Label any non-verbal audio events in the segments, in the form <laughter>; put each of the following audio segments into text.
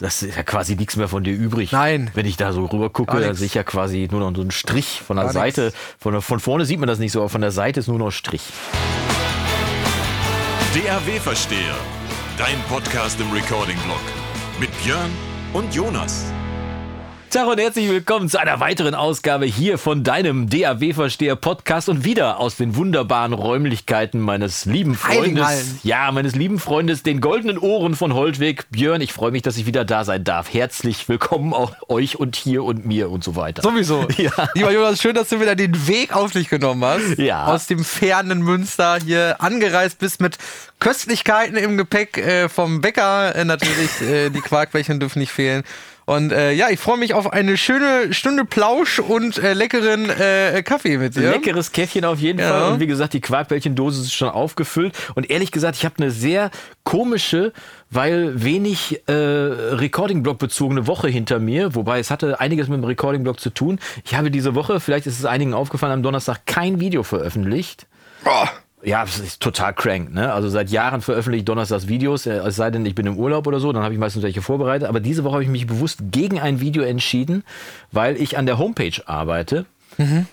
Das ist ja quasi nichts mehr von dir übrig. Nein. Wenn ich da so rüber gucke, da sehe ich ja quasi nur noch so einen Strich von der Gar Seite. nix. Von, von vorne sieht man das nicht so, aber von der Seite ist nur noch Strich. DAW-Versteher. Dein Podcast im Recording-Blog. Mit Björn und Jonas. Tag und herzlich willkommen zu einer weiteren Ausgabe hier von deinem DAW-Versteher Podcast und wieder aus den wunderbaren Räumlichkeiten meines lieben Freundes. Ja, meines lieben Freundes, den goldenen Ohren von Holtweg. Björn, ich freue mich, dass ich wieder da sein darf. Herzlich willkommen auch euch und hier und mir und so weiter. Sowieso. <laughs> Ja. Lieber Jonas, schön, dass du wieder den Weg auf dich genommen hast. Ja. Aus dem fernen Münster hier angereist bist mit Köstlichkeiten im Gepäck äh, vom Bäcker. Äh, natürlich, äh, die Quarkbällchen dürfen nicht fehlen. Und äh, ja, ich freue mich auf eine schöne Stunde Plausch und äh, leckeren äh, Kaffee mit dir. Leckeres Käffchen auf jeden Ja. Fall. Und wie gesagt, die Quarkbällchendose ist schon aufgefüllt. Und ehrlich gesagt, ich habe eine sehr komische, weil wenig äh, Recording-Blog bezogene Woche hinter mir. Wobei es hatte einiges mit dem Recording-Blog zu tun. Ich habe diese Woche, vielleicht ist es einigen aufgefallen, am Donnerstag kein Video veröffentlicht. Oh. Ja, das ist total crank, ne? Also seit Jahren veröffentliche ich donnerstags Videos, äh, es sei denn, ich bin im Urlaub oder so, dann habe ich meistens welche vorbereitet. Aber diese Woche habe ich mich bewusst gegen ein Video entschieden, weil ich an der Homepage arbeite.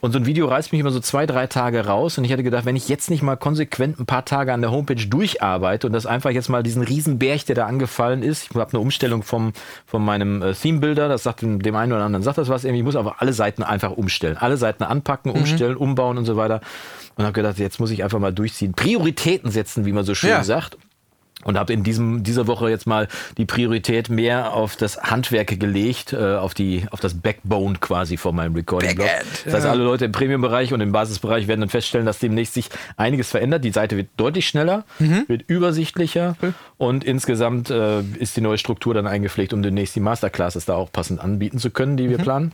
Und so ein Video reißt mich immer so zwei, drei Tage raus. Und ich hatte gedacht, wenn ich jetzt nicht mal konsequent ein paar Tage an der Homepage durcharbeite und das einfach jetzt mal diesen riesen Berg, der da angefallen ist. Ich habe eine Umstellung vom, von meinem äh, Theme-Builder, das sagt dem, dem einen oder anderen, sagt das was irgendwie. Ich muss aber alle Seiten einfach umstellen. Alle Seiten anpacken, umstellen, umbauen und so weiter. Und habe gedacht, jetzt muss ich einfach mal durchziehen. Prioritäten setzen, wie man so schön Ja. sagt. Und habe in diesem, dieser Woche jetzt mal die Priorität mehr auf das Handwerk gelegt, äh, auf, die, auf das Backbone quasi von meinem Recording-Blog. Das heißt, ja. alle Leute im Premium-Bereich und im Basisbereich werden dann feststellen, dass demnächst sich einiges verändert. Die Seite wird deutlich schneller, Mhm. wird übersichtlicher und insgesamt äh, ist die neue Struktur dann eingepflegt, um demnächst die Masterclasses da auch passend anbieten zu können, die wir Mhm. planen.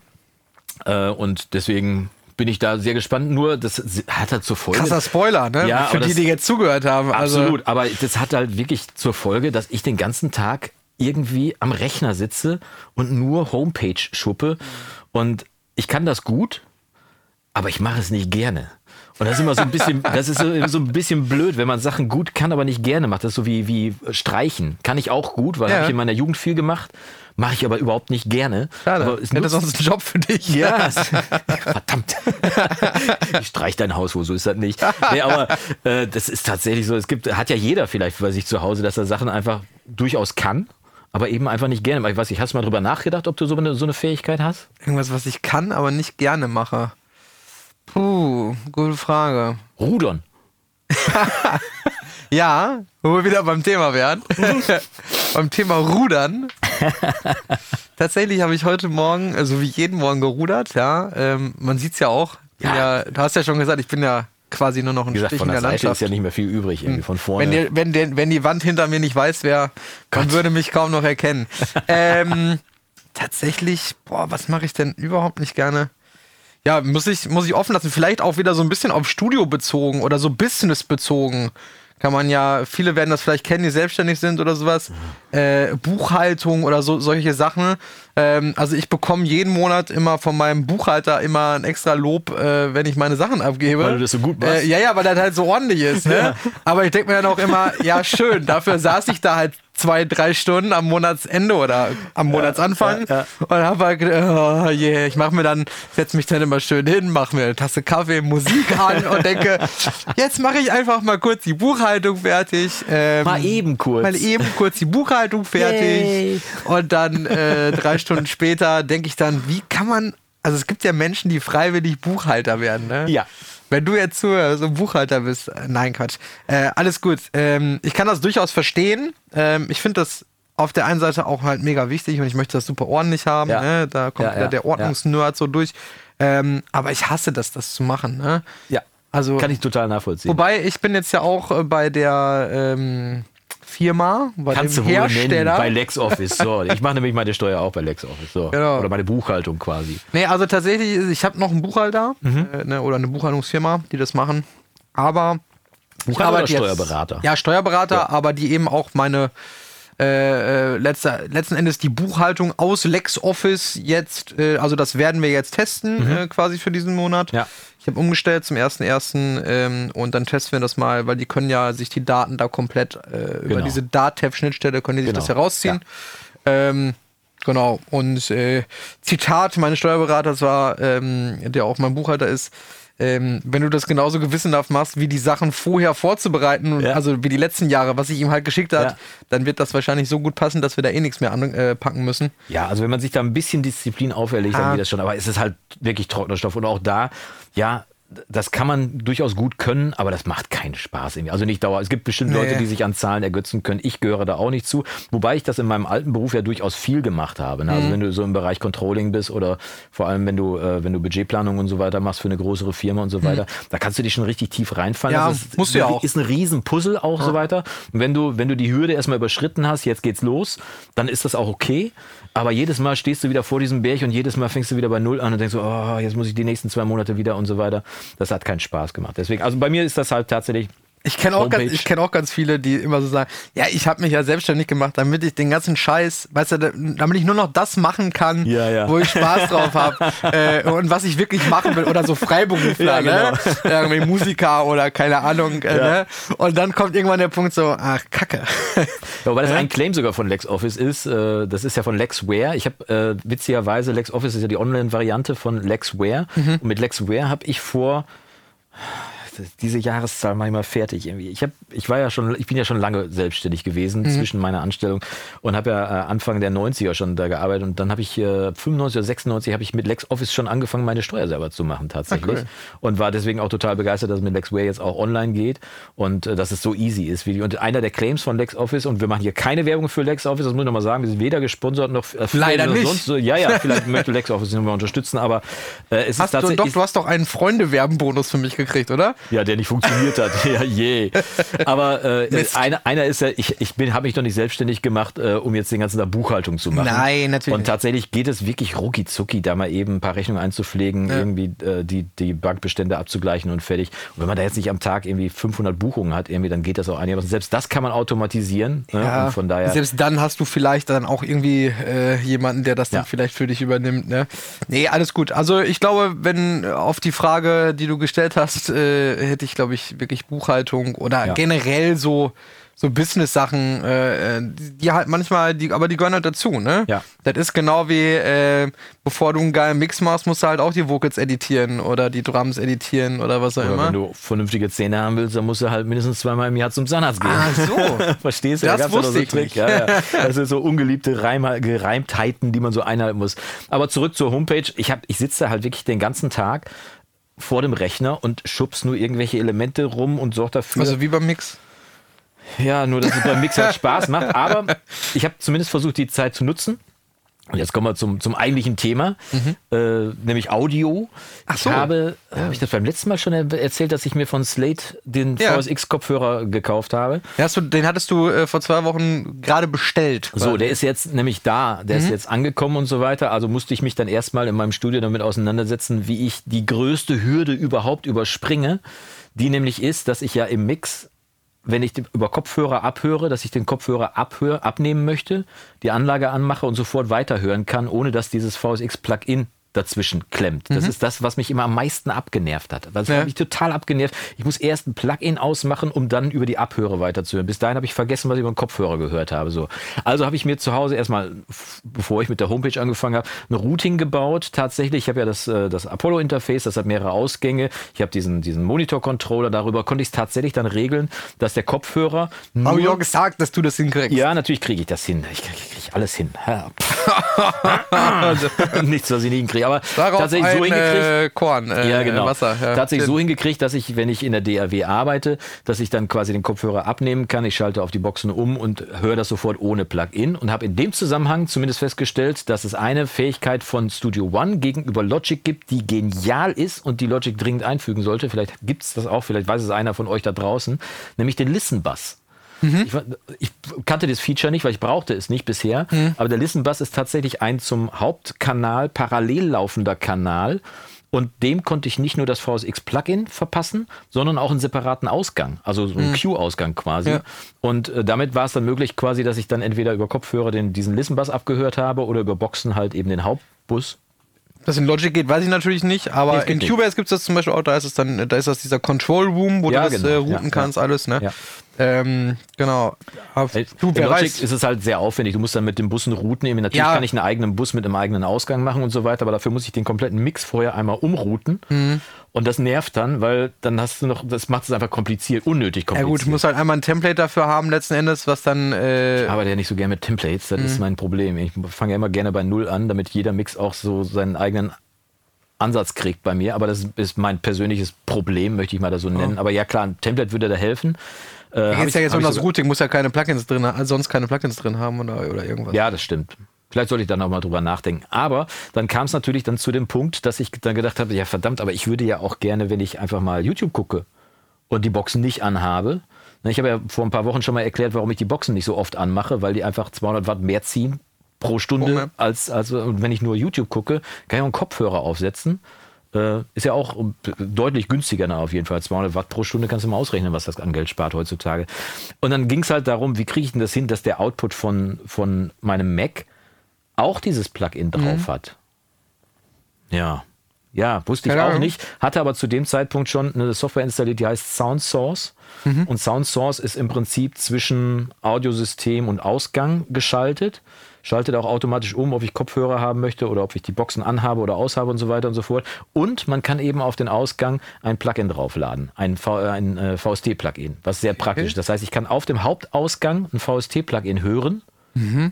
Äh, und deswegen bin ich da sehr gespannt. Nur, das hat halt zur Folge. Krasser Spoiler, ne? Ja, Für die, die jetzt zugehört haben. Also, Absolut, aber das hat halt wirklich zur Folge, dass ich den ganzen Tag irgendwie am Rechner sitze und nur Homepage schuppe. Und ich kann das gut, aber ich mache es nicht gerne. Und das ist immer so ein bisschen, das ist so, so ein bisschen blöd, wenn man Sachen gut kann, aber nicht gerne macht. Das ist so wie, wie Streichen. Kann ich auch gut, weil Ja. habe ich in meiner Jugend viel gemacht. Mache ich aber überhaupt nicht gerne. Schade. Aber es Hätte sonst einen Job für dich. <laughs> ja, es- <laughs> verdammt. <laughs> Ich streich dein Haus, wo so ist das nicht. Nee, aber äh, das ist tatsächlich so. Es gibt, hat ja jeder vielleicht bei sich zu Hause, dass er Sachen einfach durchaus kann, aber eben einfach nicht gerne. Ich weiß nicht, hast du mal drüber nachgedacht, ob du so eine, so eine Fähigkeit hast? Irgendwas, was ich kann, aber nicht gerne mache. Puh, gute Frage. Rudern. <laughs> Ja, wo wir wieder beim Thema wären. <laughs> beim Thema Rudern. Tatsächlich habe ich heute Morgen, also wie jeden Morgen gerudert, ja. Ähm, man sieht es ja auch. Ja. ja. du hast ja schon gesagt, ich bin ja quasi nur noch ein Wie gesagt, Stich von in der der Seite ist Landschaft. ja nicht mehr viel übrig, irgendwie von vorne. Wenn, die, wenn, der, wenn die Wand hinter mir nicht weiß wäre, man würde mich kaum noch erkennen. <laughs> ähm, tatsächlich, boah, was mache ich denn überhaupt nicht gerne? Ja, muss ich, muss ich offen lassen. Vielleicht auch wieder so ein bisschen auf Studio bezogen oder so Business bezogen. Kann man ja, viele werden das vielleicht kennen, die selbstständig sind oder sowas. Äh, Buchhaltung oder so, solche Sachen. Ähm, also ich bekomme jeden Monat immer von meinem Buchhalter immer ein extra Lob, äh, wenn ich meine Sachen abgebe. Weil du das so gut machst. Äh, ja, ja, weil das halt so ordentlich ist. Ne? Aber ich denke mir dann auch immer, ja, schön, dafür saß ich da halt zwei, drei Stunden am Monatsende oder am Monatsanfang ja, ja. und habe halt gedacht, oh je, ich mache mir dann, setze mich dann immer schön hin, mache mir eine Tasse Kaffee, Musik an und denke, jetzt mache ich einfach mal kurz die Buchhaltung fertig. Ähm, Mal eben kurz. Mal eben kurz die Buchhaltung fertig. Yay. Und dann äh, drei Stunden später denke ich dann, wie kann man, also es gibt ja Menschen, die freiwillig Buchhalter werden, ne? Ja. Wenn du jetzt so, ein Buchhalter bist, äh, nein, Quatsch. Äh, alles gut. Ähm, ich kann das durchaus verstehen. Ähm, ich finde das auf der einen Seite auch halt mega wichtig und ich möchte das super ordentlich haben. Ja. Ne? Da kommt Ja, wieder ja, der Ordnungsnerd so durch. Ähm, aber ich hasse das, das zu machen. Ne? ja, Also, kann ich total nachvollziehen. wobei ich bin jetzt ja auch äh, bei der ähm, Firma, bei Kannst du dem nennen, Hersteller. bei LexOffice. So, ich mache nämlich meine Steuer auch bei LexOffice. So. Genau. Oder meine Buchhaltung quasi. Nee, also tatsächlich, ich habe noch einen Buchhalter Mhm. äh, ne, oder eine Buchhaltungsfirma, die das machen. Aber ich Buchhalter oder arbeite jetzt- Steuerberater? Ja, Steuerberater, Ja. aber die eben auch meine äh, äh, letzter, letzten Endes die Buchhaltung aus LexOffice jetzt, äh, also das werden wir jetzt testen äh, quasi für diesen Monat. Mhm. Ja. Ich habe umgestellt zum 1.1. Ähm, und dann testen wir das mal, weil die können ja sich die Daten da komplett äh, über Genau. diese DATEV-Schnittstelle können die sich Genau. das herausziehen. Ähm, genau. Und äh, Zitat meines Steuerberaters war, ähm, der auch mein Buchhalter ist, ähm, wenn du das genauso gewissenhaft machst, wie die Sachen vorher vorzubereiten, Ja. also wie die letzten Jahre, was ich ihm halt geschickt hat, Ja. dann wird das wahrscheinlich so gut passen, dass wir da eh nichts mehr anpacken müssen. Ja, also wenn man sich da ein bisschen Disziplin auferlegt, Ah. dann geht das schon. Aber es ist halt wirklich trockener Stoff. Und auch da, ja, das kann man durchaus gut können, aber das macht keinen Spaß irgendwie. Also nicht dauer. Es gibt bestimmt Nee. Leute, die sich an Zahlen ergötzen können. Ich gehöre da auch nicht zu. Wobei ich das in meinem alten Beruf ja durchaus viel gemacht habe. Ne? Mhm. Also wenn du so im Bereich Controlling bist oder vor allem wenn du, äh, wenn du Budgetplanung und so weiter machst für eine größere Firma und so weiter, da kannst du dich schon richtig tief reinfallen. Mhm. Ja, Das ist, musst du ja auch. Ist ein Riesenpuzzle auch so weiter. Und wenn du, wenn du die Hürde erstmal überschritten hast, jetzt geht's los, dann ist das auch okay. Aber jedes Mal stehst du wieder vor diesem Berg und jedes Mal fängst du wieder bei Null an und denkst so, oh, jetzt muss ich die nächsten zwei Monate wieder und so weiter. Das hat keinen Spaß gemacht. Deswegen, also bei mir ist das halt tatsächlich. Ich kenne auch, ganz, ich kenn auch ganz viele, die immer so sagen, ja, ich habe mich ja selbstständig gemacht, damit ich den ganzen Scheiß, weißt du, da- damit ich nur noch das machen kann, Ja, ja. wo ich Spaß drauf habe <laughs> äh, und was ich wirklich machen will. Oder so Freiberufler, Ja, genau. ne? Irgendwie Musiker oder keine Ahnung. Äh, ne? Und dann kommt irgendwann der Punkt so, ach, Kacke. Ja, wobei das ein Claim sogar von LexOffice ist. Äh, das ist ja von LexWare. Ich habe äh, witzigerweise, LexOffice ist ja die Online-Variante von LexWare. Mhm. Und mit LexWare habe ich vor diese Jahreszahl mache ich mal fertig irgendwie. Ich habe, ich war ja schon, ich bin ja schon lange selbstständig gewesen Mhm. zwischen meiner Anstellung und habe ja äh, Anfang der 90er schon da gearbeitet und dann habe ich äh, 95 oder 96 habe ich mit LexOffice schon angefangen, meine Steuer selber zu machen tatsächlich Ah, cool. und war deswegen auch total begeistert, dass es mit LexWare jetzt auch online geht und äh, dass es so easy ist. Wie und einer der Claims von LexOffice und wir machen hier keine Werbung für LexOffice, das muss ich nochmal sagen, wir sind weder gesponsert noch äh, Leider nicht. Sonst, so. ja, ja, <laughs> vielleicht möchte LexOffice uns mal unterstützen, aber äh, es ist Hast du, tatsächlich doch, du hast doch einen Freunde-Werben-Bonus für mich gekriegt, oder? Ja, der nicht funktioniert hat. Ja, je. Aber äh, <laughs> einer, einer ist ja, ich, ich bin, habe mich noch nicht selbstständig gemacht, äh, um jetzt den ganzen Tag Buchhaltung zu machen. Nein, natürlich Und tatsächlich geht es wirklich rucki zucki, da mal eben ein paar Rechnungen einzupflegen, irgendwie äh, die, die Bankbestände abzugleichen und fertig. Und wenn man da jetzt nicht am Tag irgendwie 500 Buchungen hat, irgendwie, dann geht das auch einigermaßen. Selbst das kann man automatisieren. Ne? Und von daher. Selbst dann hast du vielleicht dann auch irgendwie äh, jemanden, der das dann Ja. vielleicht für dich übernimmt. Ne? Nee, alles gut. Also ich glaube, wenn äh, auf die Frage, die du gestellt hast, äh, hätte ich, glaube ich, wirklich Buchhaltung oder Ja. generell so so Business-Sachen, äh, äh, die halt manchmal, die, aber die gehören halt dazu, ne? Ja. Das ist genau wie, äh, bevor du einen geilen Mix machst, musst du halt auch die Vocals editieren oder die Drums editieren oder was auch Oder immer. wenn du vernünftige Zähne haben willst, dann musst du halt mindestens zweimal im Jahr zum Zahnarzt gehen. Ah, so. <laughs> Verstehst du? Das Da wusste so ich Trick. nicht. Ja, ja. <laughs> Das sind so ungeliebte Reim Gereimtheiten, die man so einhalten muss. Aber zurück zur Homepage. Ich, hab, ich sitze da halt wirklich den ganzen Tag vor dem Rechner und schubst nur irgendwelche Elemente rum und sorge dafür. Also wie beim Mix. ja, nur dass es beim Mix halt <laughs> Spaß macht. Aber ich habe zumindest versucht, die Zeit zu nutzen. Und jetzt kommen wir zum, zum eigentlichen Thema, äh, nämlich Audio. Mhm. Ach so. Ich habe, habe ich das beim letzten Mal schon er erzählt, dass ich mir von Slate den Ja. VSX-Kopfhörer gekauft habe. Den, hast du, den hattest du äh, vor zwei Wochen gerade bestellt. So, der ist jetzt nämlich da, der Mhm. ist jetzt angekommen und so weiter. Also musste ich mich dann erstmal in meinem Studio damit auseinandersetzen, wie ich die größte Hürde überhaupt überspringe, die nämlich ist, dass ich ja im Mix, wenn ich über Kopfhörer abhöre, dass ich den Kopfhörer abhöre, abnehmen möchte, die Anlage anmache und sofort weiterhören kann, ohne dass dieses VSX-Plugin dazwischen klemmt. Das ist das, was mich immer am meisten abgenervt hat. Das Mhm. Ja. hat mich total abgenervt. Ich muss erst ein Plugin ausmachen, um dann über die Abhöre weiterzuhören. Bis dahin habe ich vergessen, was ich über den Kopfhörer gehört habe. So. Also habe ich mir zu Hause erstmal, bevor ich mit der Homepage angefangen habe, ein Routing gebaut. Tatsächlich, ich habe ja das, äh, das Apollo-Interface, das hat mehrere Ausgänge. Ich habe diesen, diesen Monitor-Controller. Darüber konnte ich es tatsächlich dann regeln, dass der Kopfhörer. Habe ich auch gesagt, dass du das hinkriegst. Ja, natürlich kriege ich das hin. Ich kriege krieg alles hin. <laughs> <laughs> Nichts, was ich nicht hinkriege. Aber Darauf tatsächlich ein, so hingekriegt. Äh, Korn, äh, ja, genau. Wasser. Ja. Tatsächlich so hingekriegt, dass ich, wenn ich in der DAW arbeite, dass ich dann quasi den Kopfhörer abnehmen kann. Ich schalte auf die Boxen um und höre das sofort ohne Plugin und habe in dem Zusammenhang zumindest festgestellt, dass es eine Fähigkeit von Studio One gegenüber Logic gibt, die genial ist und die Logic dringend einfügen sollte. Vielleicht gibt es das auch, vielleicht weiß es einer von euch da draußen, nämlich den Listen Bass. Ich, ich kannte das Feature nicht, weil ich brauchte es nicht bisher. Aber der Listen Bus ist tatsächlich ein zum Hauptkanal parallel laufender Kanal. Und dem konnte ich nicht nur das VSX Plugin verpassen, sondern auch einen separaten Ausgang, also so einen Q-Ausgang quasi. Ja. Und äh, damit war es dann möglich quasi, dass ich dann entweder über Kopfhörer den, diesen Listen Bus abgehört habe oder über Boxen halt eben den Hauptbus. Das in Logic geht, weiß ich natürlich nicht, aber Nee, in Cubase gibt es das zum Beispiel auch, da ist es dann, da ist das dieser Control Room, wo Ja, du das genau. äh, routen Ja, kannst, alles, ne? Ja. Ähm, genau. Ey, du, in Logic ist es halt sehr aufwendig. Du musst dann mit den Bussen routen. Eben, natürlich Ja. kann ich einen eigenen Bus mit einem eigenen Ausgang machen und so weiter, aber dafür muss ich den kompletten Mix vorher einmal umrouten. Mhm. Und das nervt dann, weil dann hast du noch, das macht es einfach kompliziert, unnötig Ja kompliziert. gut, du musst halt einmal ein Template dafür haben, letzten Endes, was dann. Äh, Ich arbeite ja nicht so gerne mit Templates, das Mhm. ist mein Problem. Ich fange ja immer gerne bei Null an, damit jeder Mix auch so seinen eigenen Ansatz kriegt bei mir. Aber das ist mein persönliches Problem, möchte ich mal da so nennen. Aber ja klar, ein Template würde da helfen. Äh, geht ja jetzt hab um das Routing, muss ja keine Plugins drin haben, sonst keine Plugins drin haben oder, oder irgendwas. Ja, das stimmt. Vielleicht sollte ich da nochmal drüber nachdenken. Aber dann kam es natürlich dann zu dem Punkt, dass ich dann gedacht habe, ja verdammt, aber ich würde ja auch gerne, wenn ich einfach mal YouTube gucke und die Boxen nicht anhabe. Na, Ich habe ja vor ein paar Wochen schon mal erklärt, warum ich die Boxen nicht so oft anmache, weil die einfach 200 Watt mehr ziehen pro Stunde, Oh, als, als und wenn ich nur YouTube gucke, kann ich auch einen Kopfhörer aufsetzen. Äh, ist ja auch deutlich günstiger na, auf jeden Fall. 200 Watt pro Stunde kannst du mal ausrechnen, was das an Geld spart heutzutage. Und dann ging es halt darum, wie kriege ich denn das hin, dass der Output von, von meinem Mac auch dieses Plugin drauf hat. Ja. Ja, wusste ich Keine auch Ahnung. nicht. Hatte aber zu dem Zeitpunkt schon eine Software installiert, die heißt Sound Source. Und Sound Source ist im Prinzip zwischen Audiosystem und Ausgang geschaltet. Schaltet auch automatisch um, ob ich Kopfhörer haben möchte oder ob ich die Boxen anhabe oder aushabe und so weiter und so fort. Und man kann eben auf den Ausgang ein Plugin draufladen, ein, äh, ein äh, VST-Plugin, was sehr praktisch ist. Das heißt, ich kann auf dem Hauptausgang ein VST-Plugin hören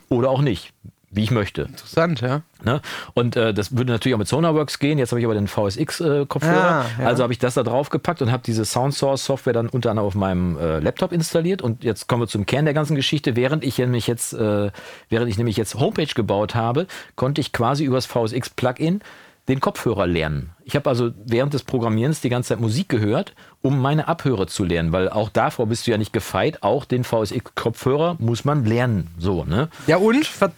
oder auch nicht, wie ich möchte. Interessant, ja. Ne? Und äh, das würde natürlich auch mit Sonarworks gehen. Jetzt habe ich aber den VSX-Kopfhörer. Ah, ja. Also habe ich das da drauf gepackt und habe diese Sound Source Software dann unter anderem auf meinem äh, Laptop installiert. Und jetzt kommen wir zum Kern der ganzen Geschichte. Während ich nämlich jetzt, äh, während ich nämlich jetzt Homepage gebaut habe, konnte ich quasi übers VSX-Plugin den Kopfhörer lernen. Ich habe also während des Programmierens die ganze Zeit Musik gehört, um meine Abhörer zu lernen, weil auch davor bist du ja nicht gefeit. Auch den VSX-Kopfhörer muss man lernen. So, ne? Ja, und? Was,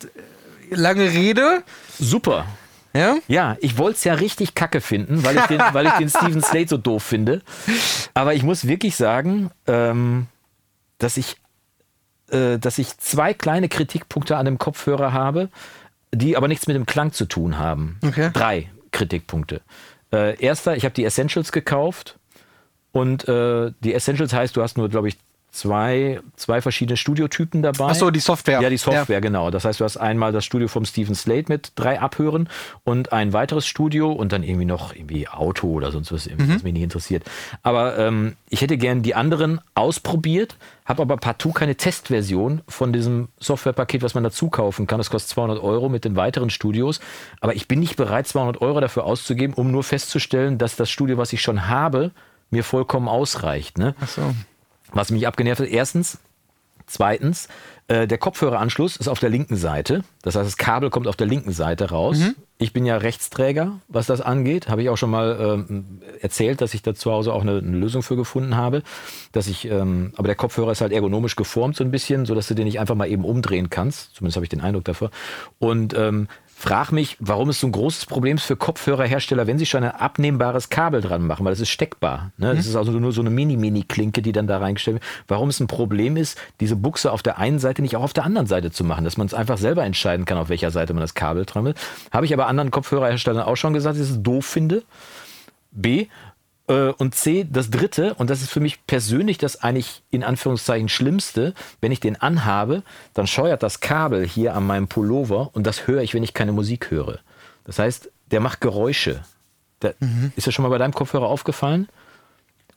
lange Rede. Super. Ja? Ja, ich wollte es ja richtig kacke finden, weil ich den, <laughs> weil ich den Steven Slate so doof finde. Aber ich muss wirklich sagen, ähm, dass ich, äh, dass ich zwei kleine Kritikpunkte an dem Kopfhörer habe, die aber nichts mit dem Klang zu tun haben. Okay. Drei Kritikpunkte. Äh, erster, ich habe die Essentials gekauft und äh, die Essentials heißt, du hast nur, glaube ich, zwei, zwei verschiedene Studiotypen dabei. Ach so, die Software. Ja, die Software, genau. Das heißt, du hast einmal das Studio vom Steven Slate mit drei Abhören und ein weiteres Studio und dann irgendwie noch irgendwie Auto oder sonst was, irgendwie, was mich nicht interessiert. Aber ähm, ich hätte gern die anderen ausprobiert, habe aber partout keine Testversion von diesem Softwarepaket, was man dazu kaufen kann. Das kostet 200 Euro mit den weiteren Studios. Aber ich bin nicht bereit, 200 Euro dafür auszugeben, um nur festzustellen, dass das Studio, was ich schon habe, mir vollkommen ausreicht. Ne? Ach so. Was mich abgenervt hat, erstens, zweitens, äh, der Kopfhöreranschluss ist auf der linken Seite. Das heißt, das Kabel kommt auf der linken Seite raus. Ich bin ja Rechtsträger, was das angeht. Habe ich auch schon mal ähm, erzählt, dass ich da zu Hause auch eine, eine Lösung für gefunden habe. Dass ich, ähm, aber der Kopfhörer ist halt ergonomisch geformt so ein bisschen, sodass du den nicht einfach mal eben umdrehen kannst. Zumindest habe ich den Eindruck dafür. Und ähm, frag mich, warum es so ein großes Problem ist für Kopfhörerhersteller, wenn sie schon ein abnehmbares Kabel dran machen, weil das ist steckbar. Ne? Das ist also nur so eine Mini-Mini-Klinke, die dann da reingestellt wird. Warum es ein Problem ist, diese Buchse auf der einen Seite nicht auch auf der anderen Seite zu machen, dass man es einfach selber entscheiden kann, auf welcher Seite man das Kabel dran will. Habe ich aber anderen Kopfhörerherstellern auch schon gesagt, dass ich es doof finde. B. Äh, und C, das dritte, und das ist für mich persönlich das eigentlich in Anführungszeichen Schlimmste, wenn ich den anhabe, dann scheuert das Kabel hier an meinem Pullover und das höre ich, wenn ich keine Musik höre. Das heißt, der macht Geräusche. Der, Ist das schon mal bei deinem Kopfhörer aufgefallen?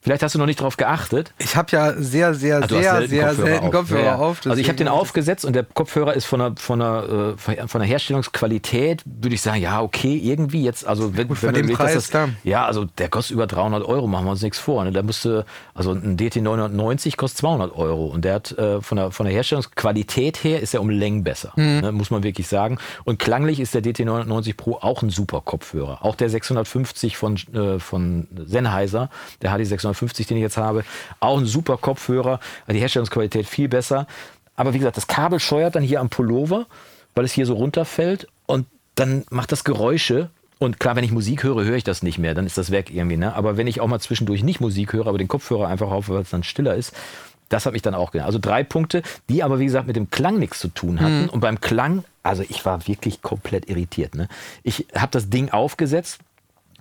Vielleicht hast du noch nicht drauf geachtet. Ich habe ja sehr, sehr, also sehr, selten sehr Kopfhörer selten. Kopfhörer ja. auf. also ich habe den aufgesetzt und der Kopfhörer ist von einer, von einer, äh, von einer Herstellungsqualität, würde ich sagen, ja, okay, irgendwie jetzt, also wenn, Gut, wenn man Preis das, dann. Ja, also der kostet über 300 Euro, machen wir uns nichts vor. Ne? Da müsste, also ein DT990 kostet 200 Euro und der hat äh, von, der, von der Herstellungsqualität her ist er um Längen besser, mhm. ne? muss man wirklich sagen. Und klanglich ist der DT990 Pro auch ein super Kopfhörer. Auch der 650 von, äh, von Sennheiser, der HD650 S950, den ich jetzt habe. Auch ein super Kopfhörer. Die Herstellungsqualität viel besser. Aber wie gesagt, das Kabel scheuert dann hier am Pullover, weil es hier so runterfällt. Und dann macht das Geräusche. Und klar, wenn ich Musik höre, höre ich das nicht mehr. Dann ist das weg irgendwie. Ne? Aber wenn ich auch mal zwischendurch nicht Musik höre, aber den Kopfhörer einfach auf, weil es dann stiller ist, das hat mich dann auch genannt. Also drei Punkte, die aber, wie gesagt, mit dem Klang nichts zu tun hatten. Mhm. Und beim Klang, also ich war wirklich komplett irritiert. Ne? Ich habe das Ding aufgesetzt,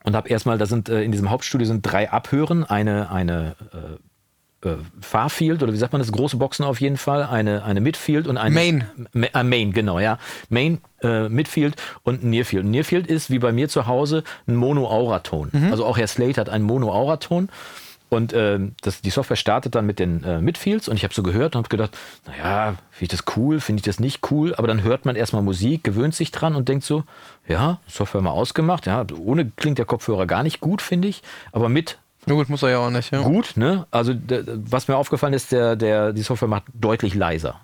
und habe erstmal, da sind äh, in diesem Hauptstudio sind drei Abhören, eine, eine äh, äh, Farfield oder wie sagt man das, große Boxen auf jeden Fall, eine, eine Midfield und eine Main. Ma äh, Main, genau, ja. Main, äh, Midfield und Nearfield. Nearfield ist wie bei mir zu Hause ein Mono-Auraton. Also auch Herr Slate hat einen Mono-Auraton. Und ähm, das, die Software startet dann mit den äh, Midfields und ich habe so gehört und habe gedacht, naja, finde ich das cool, finde ich das nicht cool, aber dann hört man erstmal Musik, gewöhnt sich dran und denkt so, ja, Software mal ausgemacht, ja, ohne klingt der Kopfhörer gar nicht gut, finde ich, aber mit Na gut, muss er ja auch nicht, ja. gut, ne? Also was mir aufgefallen ist, der, der, die Software macht deutlich leiser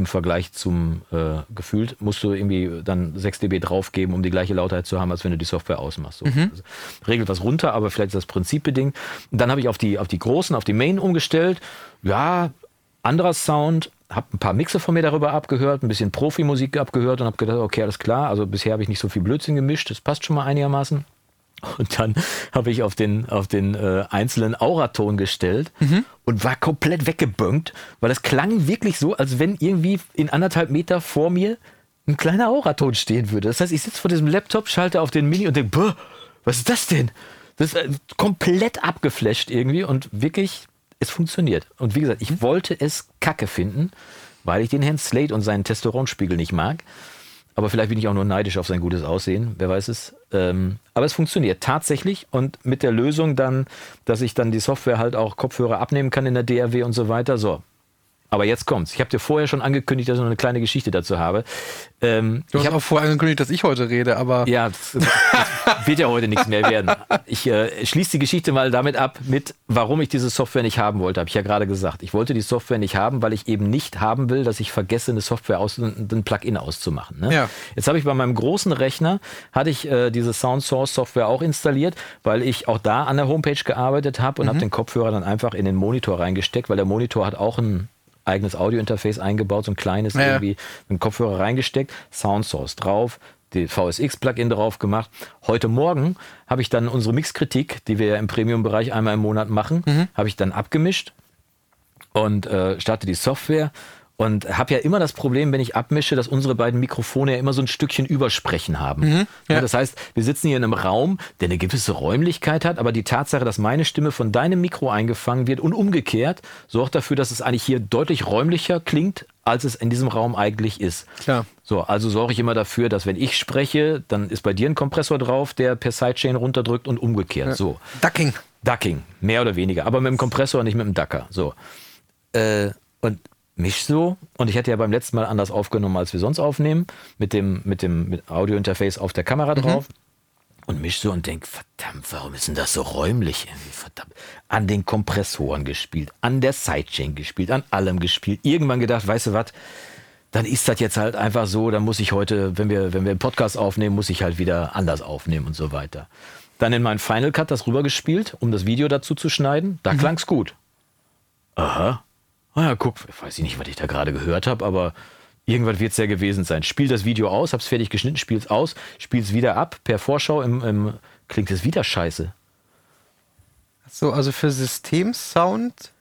im Vergleich zum äh, gefühlt musst du irgendwie dann 6 dB draufgeben, um die gleiche Lautheit zu haben, als wenn du die Software ausmachst. So. Also, regelt was runter, aber vielleicht ist das Prinzip bedingt. Und dann habe ich auf die, auf die großen, auf die Main umgestellt. Ja, anderer Sound, habe ein paar Mixe von mir darüber abgehört, ein bisschen Profimusik abgehört und habe gedacht, okay, alles klar. Also bisher habe ich nicht so viel Blödsinn gemischt, das passt schon mal einigermaßen. Und dann habe ich auf den, auf den äh, einzelnen Auraton gestellt und war komplett weggebönkt, weil es klang wirklich so, als wenn irgendwie in anderthalb Meter vor mir ein kleiner Auraton stehen würde. Das heißt, ich sitze vor diesem Laptop, schalte auf den Mini und denke, "Bäh, was ist das denn? Das ist äh, komplett abgeflasht irgendwie und wirklich, es funktioniert. Und wie gesagt, ich wollte es kacke finden, weil ich den Herrn Slate und seinen Testosteronspiegel nicht mag. Aber vielleicht bin ich auch nur neidisch auf sein gutes Aussehen, wer weiß es. Ähm, aber es funktioniert tatsächlich und mit der Lösung dann, dass ich dann die Software halt auch Kopfhörer abnehmen kann in der DRW und so weiter. So. Aber jetzt kommt's. Ich habe dir vorher schon angekündigt, dass ich noch eine kleine Geschichte dazu habe. Ähm, Du ich hast hab, auch vorher angekündigt, dass ich heute rede, aber ja, das, das wird ja heute nichts mehr werden. Ich äh, schließe die Geschichte mal damit ab, mit warum ich diese Software nicht haben wollte, habe ich ja gerade gesagt. Ich wollte die Software nicht haben, weil ich eben nicht haben will, dass ich vergesse, eine Software aus, ein Plugin auszumachen. Ne? Ja. Jetzt habe ich bei meinem großen Rechner, hatte ich äh, diese Sound Source Software auch installiert, weil ich auch da an der Homepage gearbeitet habe und habe den Kopfhörer dann einfach in den Monitor reingesteckt, weil der Monitor hat auch ein eigenes Audiointerface eingebaut, so ein kleines Ja. irgendwie, einen Kopfhörer reingesteckt, Sound Source drauf, die VSX-Plugin drauf gemacht. Heute Morgen habe ich dann unsere Mixkritik, die wir ja im Premium-Bereich einmal im Monat machen, habe ich dann abgemischt und äh, starte die Software und habe ja immer das Problem, wenn ich abmische, dass unsere beiden Mikrofone ja immer so ein Stückchen Übersprechen haben. ja. das heißt, wir sitzen hier in einem Raum, der eine gewisse Räumlichkeit hat, aber die Tatsache, dass meine Stimme von deinem Mikro eingefangen wird und umgekehrt, sorgt dafür, dass es eigentlich hier deutlich räumlicher klingt, als es in diesem Raum eigentlich ist. Klar. So, also sorge ich immer dafür, dass wenn ich spreche, dann ist bei dir ein Kompressor drauf, der per Sidechain runterdrückt und umgekehrt. So. Ducking. Ducking, mehr oder weniger, aber mit dem Kompressor, nicht mit dem Ducker. So. Äh, und misch so. Und ich hatte ja beim letzten Mal anders aufgenommen, als wir sonst aufnehmen, mit dem, mit dem mit Audiointerface auf der Kamera drauf. Und misch so und denk, verdammt, warum ist denn das so räumlich? Irgendwie, verdammt. An den Kompressoren gespielt, an der Sidechain gespielt, an allem gespielt. Irgendwann gedacht, weißt du was, dann ist das jetzt halt einfach so, dann muss ich heute, wenn wir, wenn wir einen Podcast aufnehmen, muss ich halt wieder anders aufnehmen und so weiter. Dann in meinen Final Cut das rübergespielt, um das Video dazu zu schneiden. Da klang's gut. Aha. Ah ja, guck, weiß ich nicht, was ich da gerade gehört habe, aber irgendwas wird es ja gewesen sein. Spiel das Video aus, hab's fertig geschnitten, spiel's aus, spiel's wieder ab, per Vorschau im, im klingt es wieder scheiße. So, also für Systemsound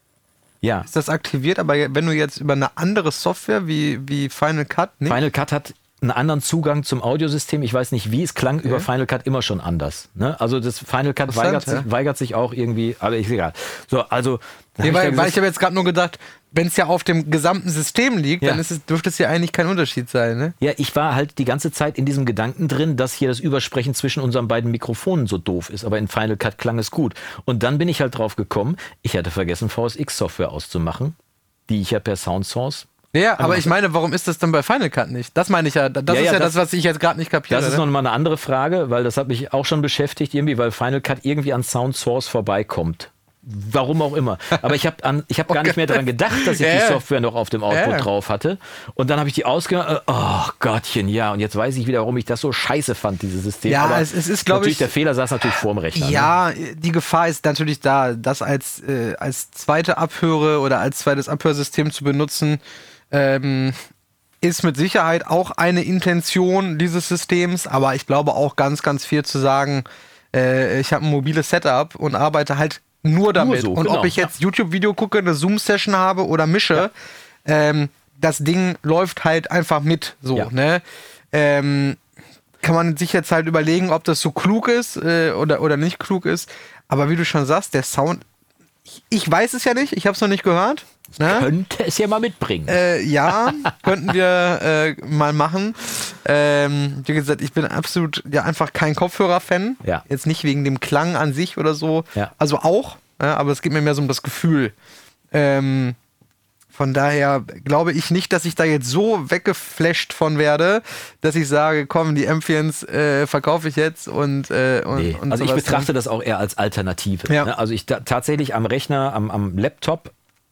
Ja. ist das aktiviert, aber wenn du jetzt über eine andere Software wie, wie Final Cut, nicht? Final Cut hat einen anderen Zugang zum Audiosystem. Ich weiß nicht wie, es klang über Final Cut immer schon anders. Ne? Also das Final Cut weigert, sich, ja. weigert sich auch irgendwie, aber ist egal. So, also Nee, weil, da weil ich habe jetzt gerade nur gedacht, wenn es ja auf dem gesamten System liegt, Ja. dann es, dürfte es ja eigentlich kein Unterschied sein, ne? ja, ich war halt die ganze Zeit in diesem Gedanken drin, dass hier das Übersprechen zwischen unseren beiden Mikrofonen so doof ist, aber in Final Cut klang es gut. Und dann bin ich halt drauf gekommen, ich hatte vergessen, VSX-Software auszumachen, die ich ja per Sound Source Ja, aber ich meine, warum ist das dann bei Final Cut nicht? Das meine ich ja. Das Ja, ist ja, ja das, das- was ich jetzt gerade nicht kapiere. Das ist ne? noch mal eine andere Frage, weil das hat mich auch schon beschäftigt irgendwie, weil Final Cut irgendwie an Sound Source vorbeikommt. Warum auch immer. Aber ich habe ich habe gar nicht mehr daran gedacht, dass ich die. <laughs> Software noch auf dem Output drauf hatte. Und dann habe ich die ausgemacht. äh, Oh Gottchen, ja. Und jetzt weiß ich wieder, warum ich das so scheiße fand, dieses System. Ja, Aber es- es ist, glaub natürlich ich- der Fehler saß natürlich vorm Rechner. Ne? Ja, die Gefahr ist natürlich da, das als, äh, als zweite Abhöre oder als zweites Abhörsystem zu benutzen, ähm, ist mit Sicherheit auch eine Intention dieses Systems, aber ich glaube auch ganz, ganz viel zu sagen, äh, ich habe ein mobiles Setup und arbeite halt nur damit. so, und genau, ob ich jetzt YouTube-Video gucke, eine Zoom-Session habe oder mische, ähm, das Ding läuft halt einfach mit. So, ne? Ähm, kann man sich jetzt halt überlegen, ob das so klug ist äh, oder, oder nicht klug ist. Aber wie du schon sagst, der Sound, Ich weiß es ja nicht, ich habe es noch nicht gehört. Ne? Könnte es ja mal mitbringen. Äh, ja, <laughs> könnten wir äh, mal machen. Ähm, wie gesagt, ich bin absolut ja einfach kein Kopfhörer-Fan. Ja. Jetzt nicht wegen dem Klang an sich oder so. Ja. Also auch, ja, aber es geht mir mehr so um das Gefühl. Ähm, von daher glaube ich nicht, dass ich da jetzt so weggeflasht von werde, dass ich sage, komm, die Amphions äh, verkaufe ich jetzt und, äh, und, Nee. und Also ich betrachte das auch eher als Alternative. Ja. ne? Also ich da, tatsächlich am Rechner, am, am Laptop,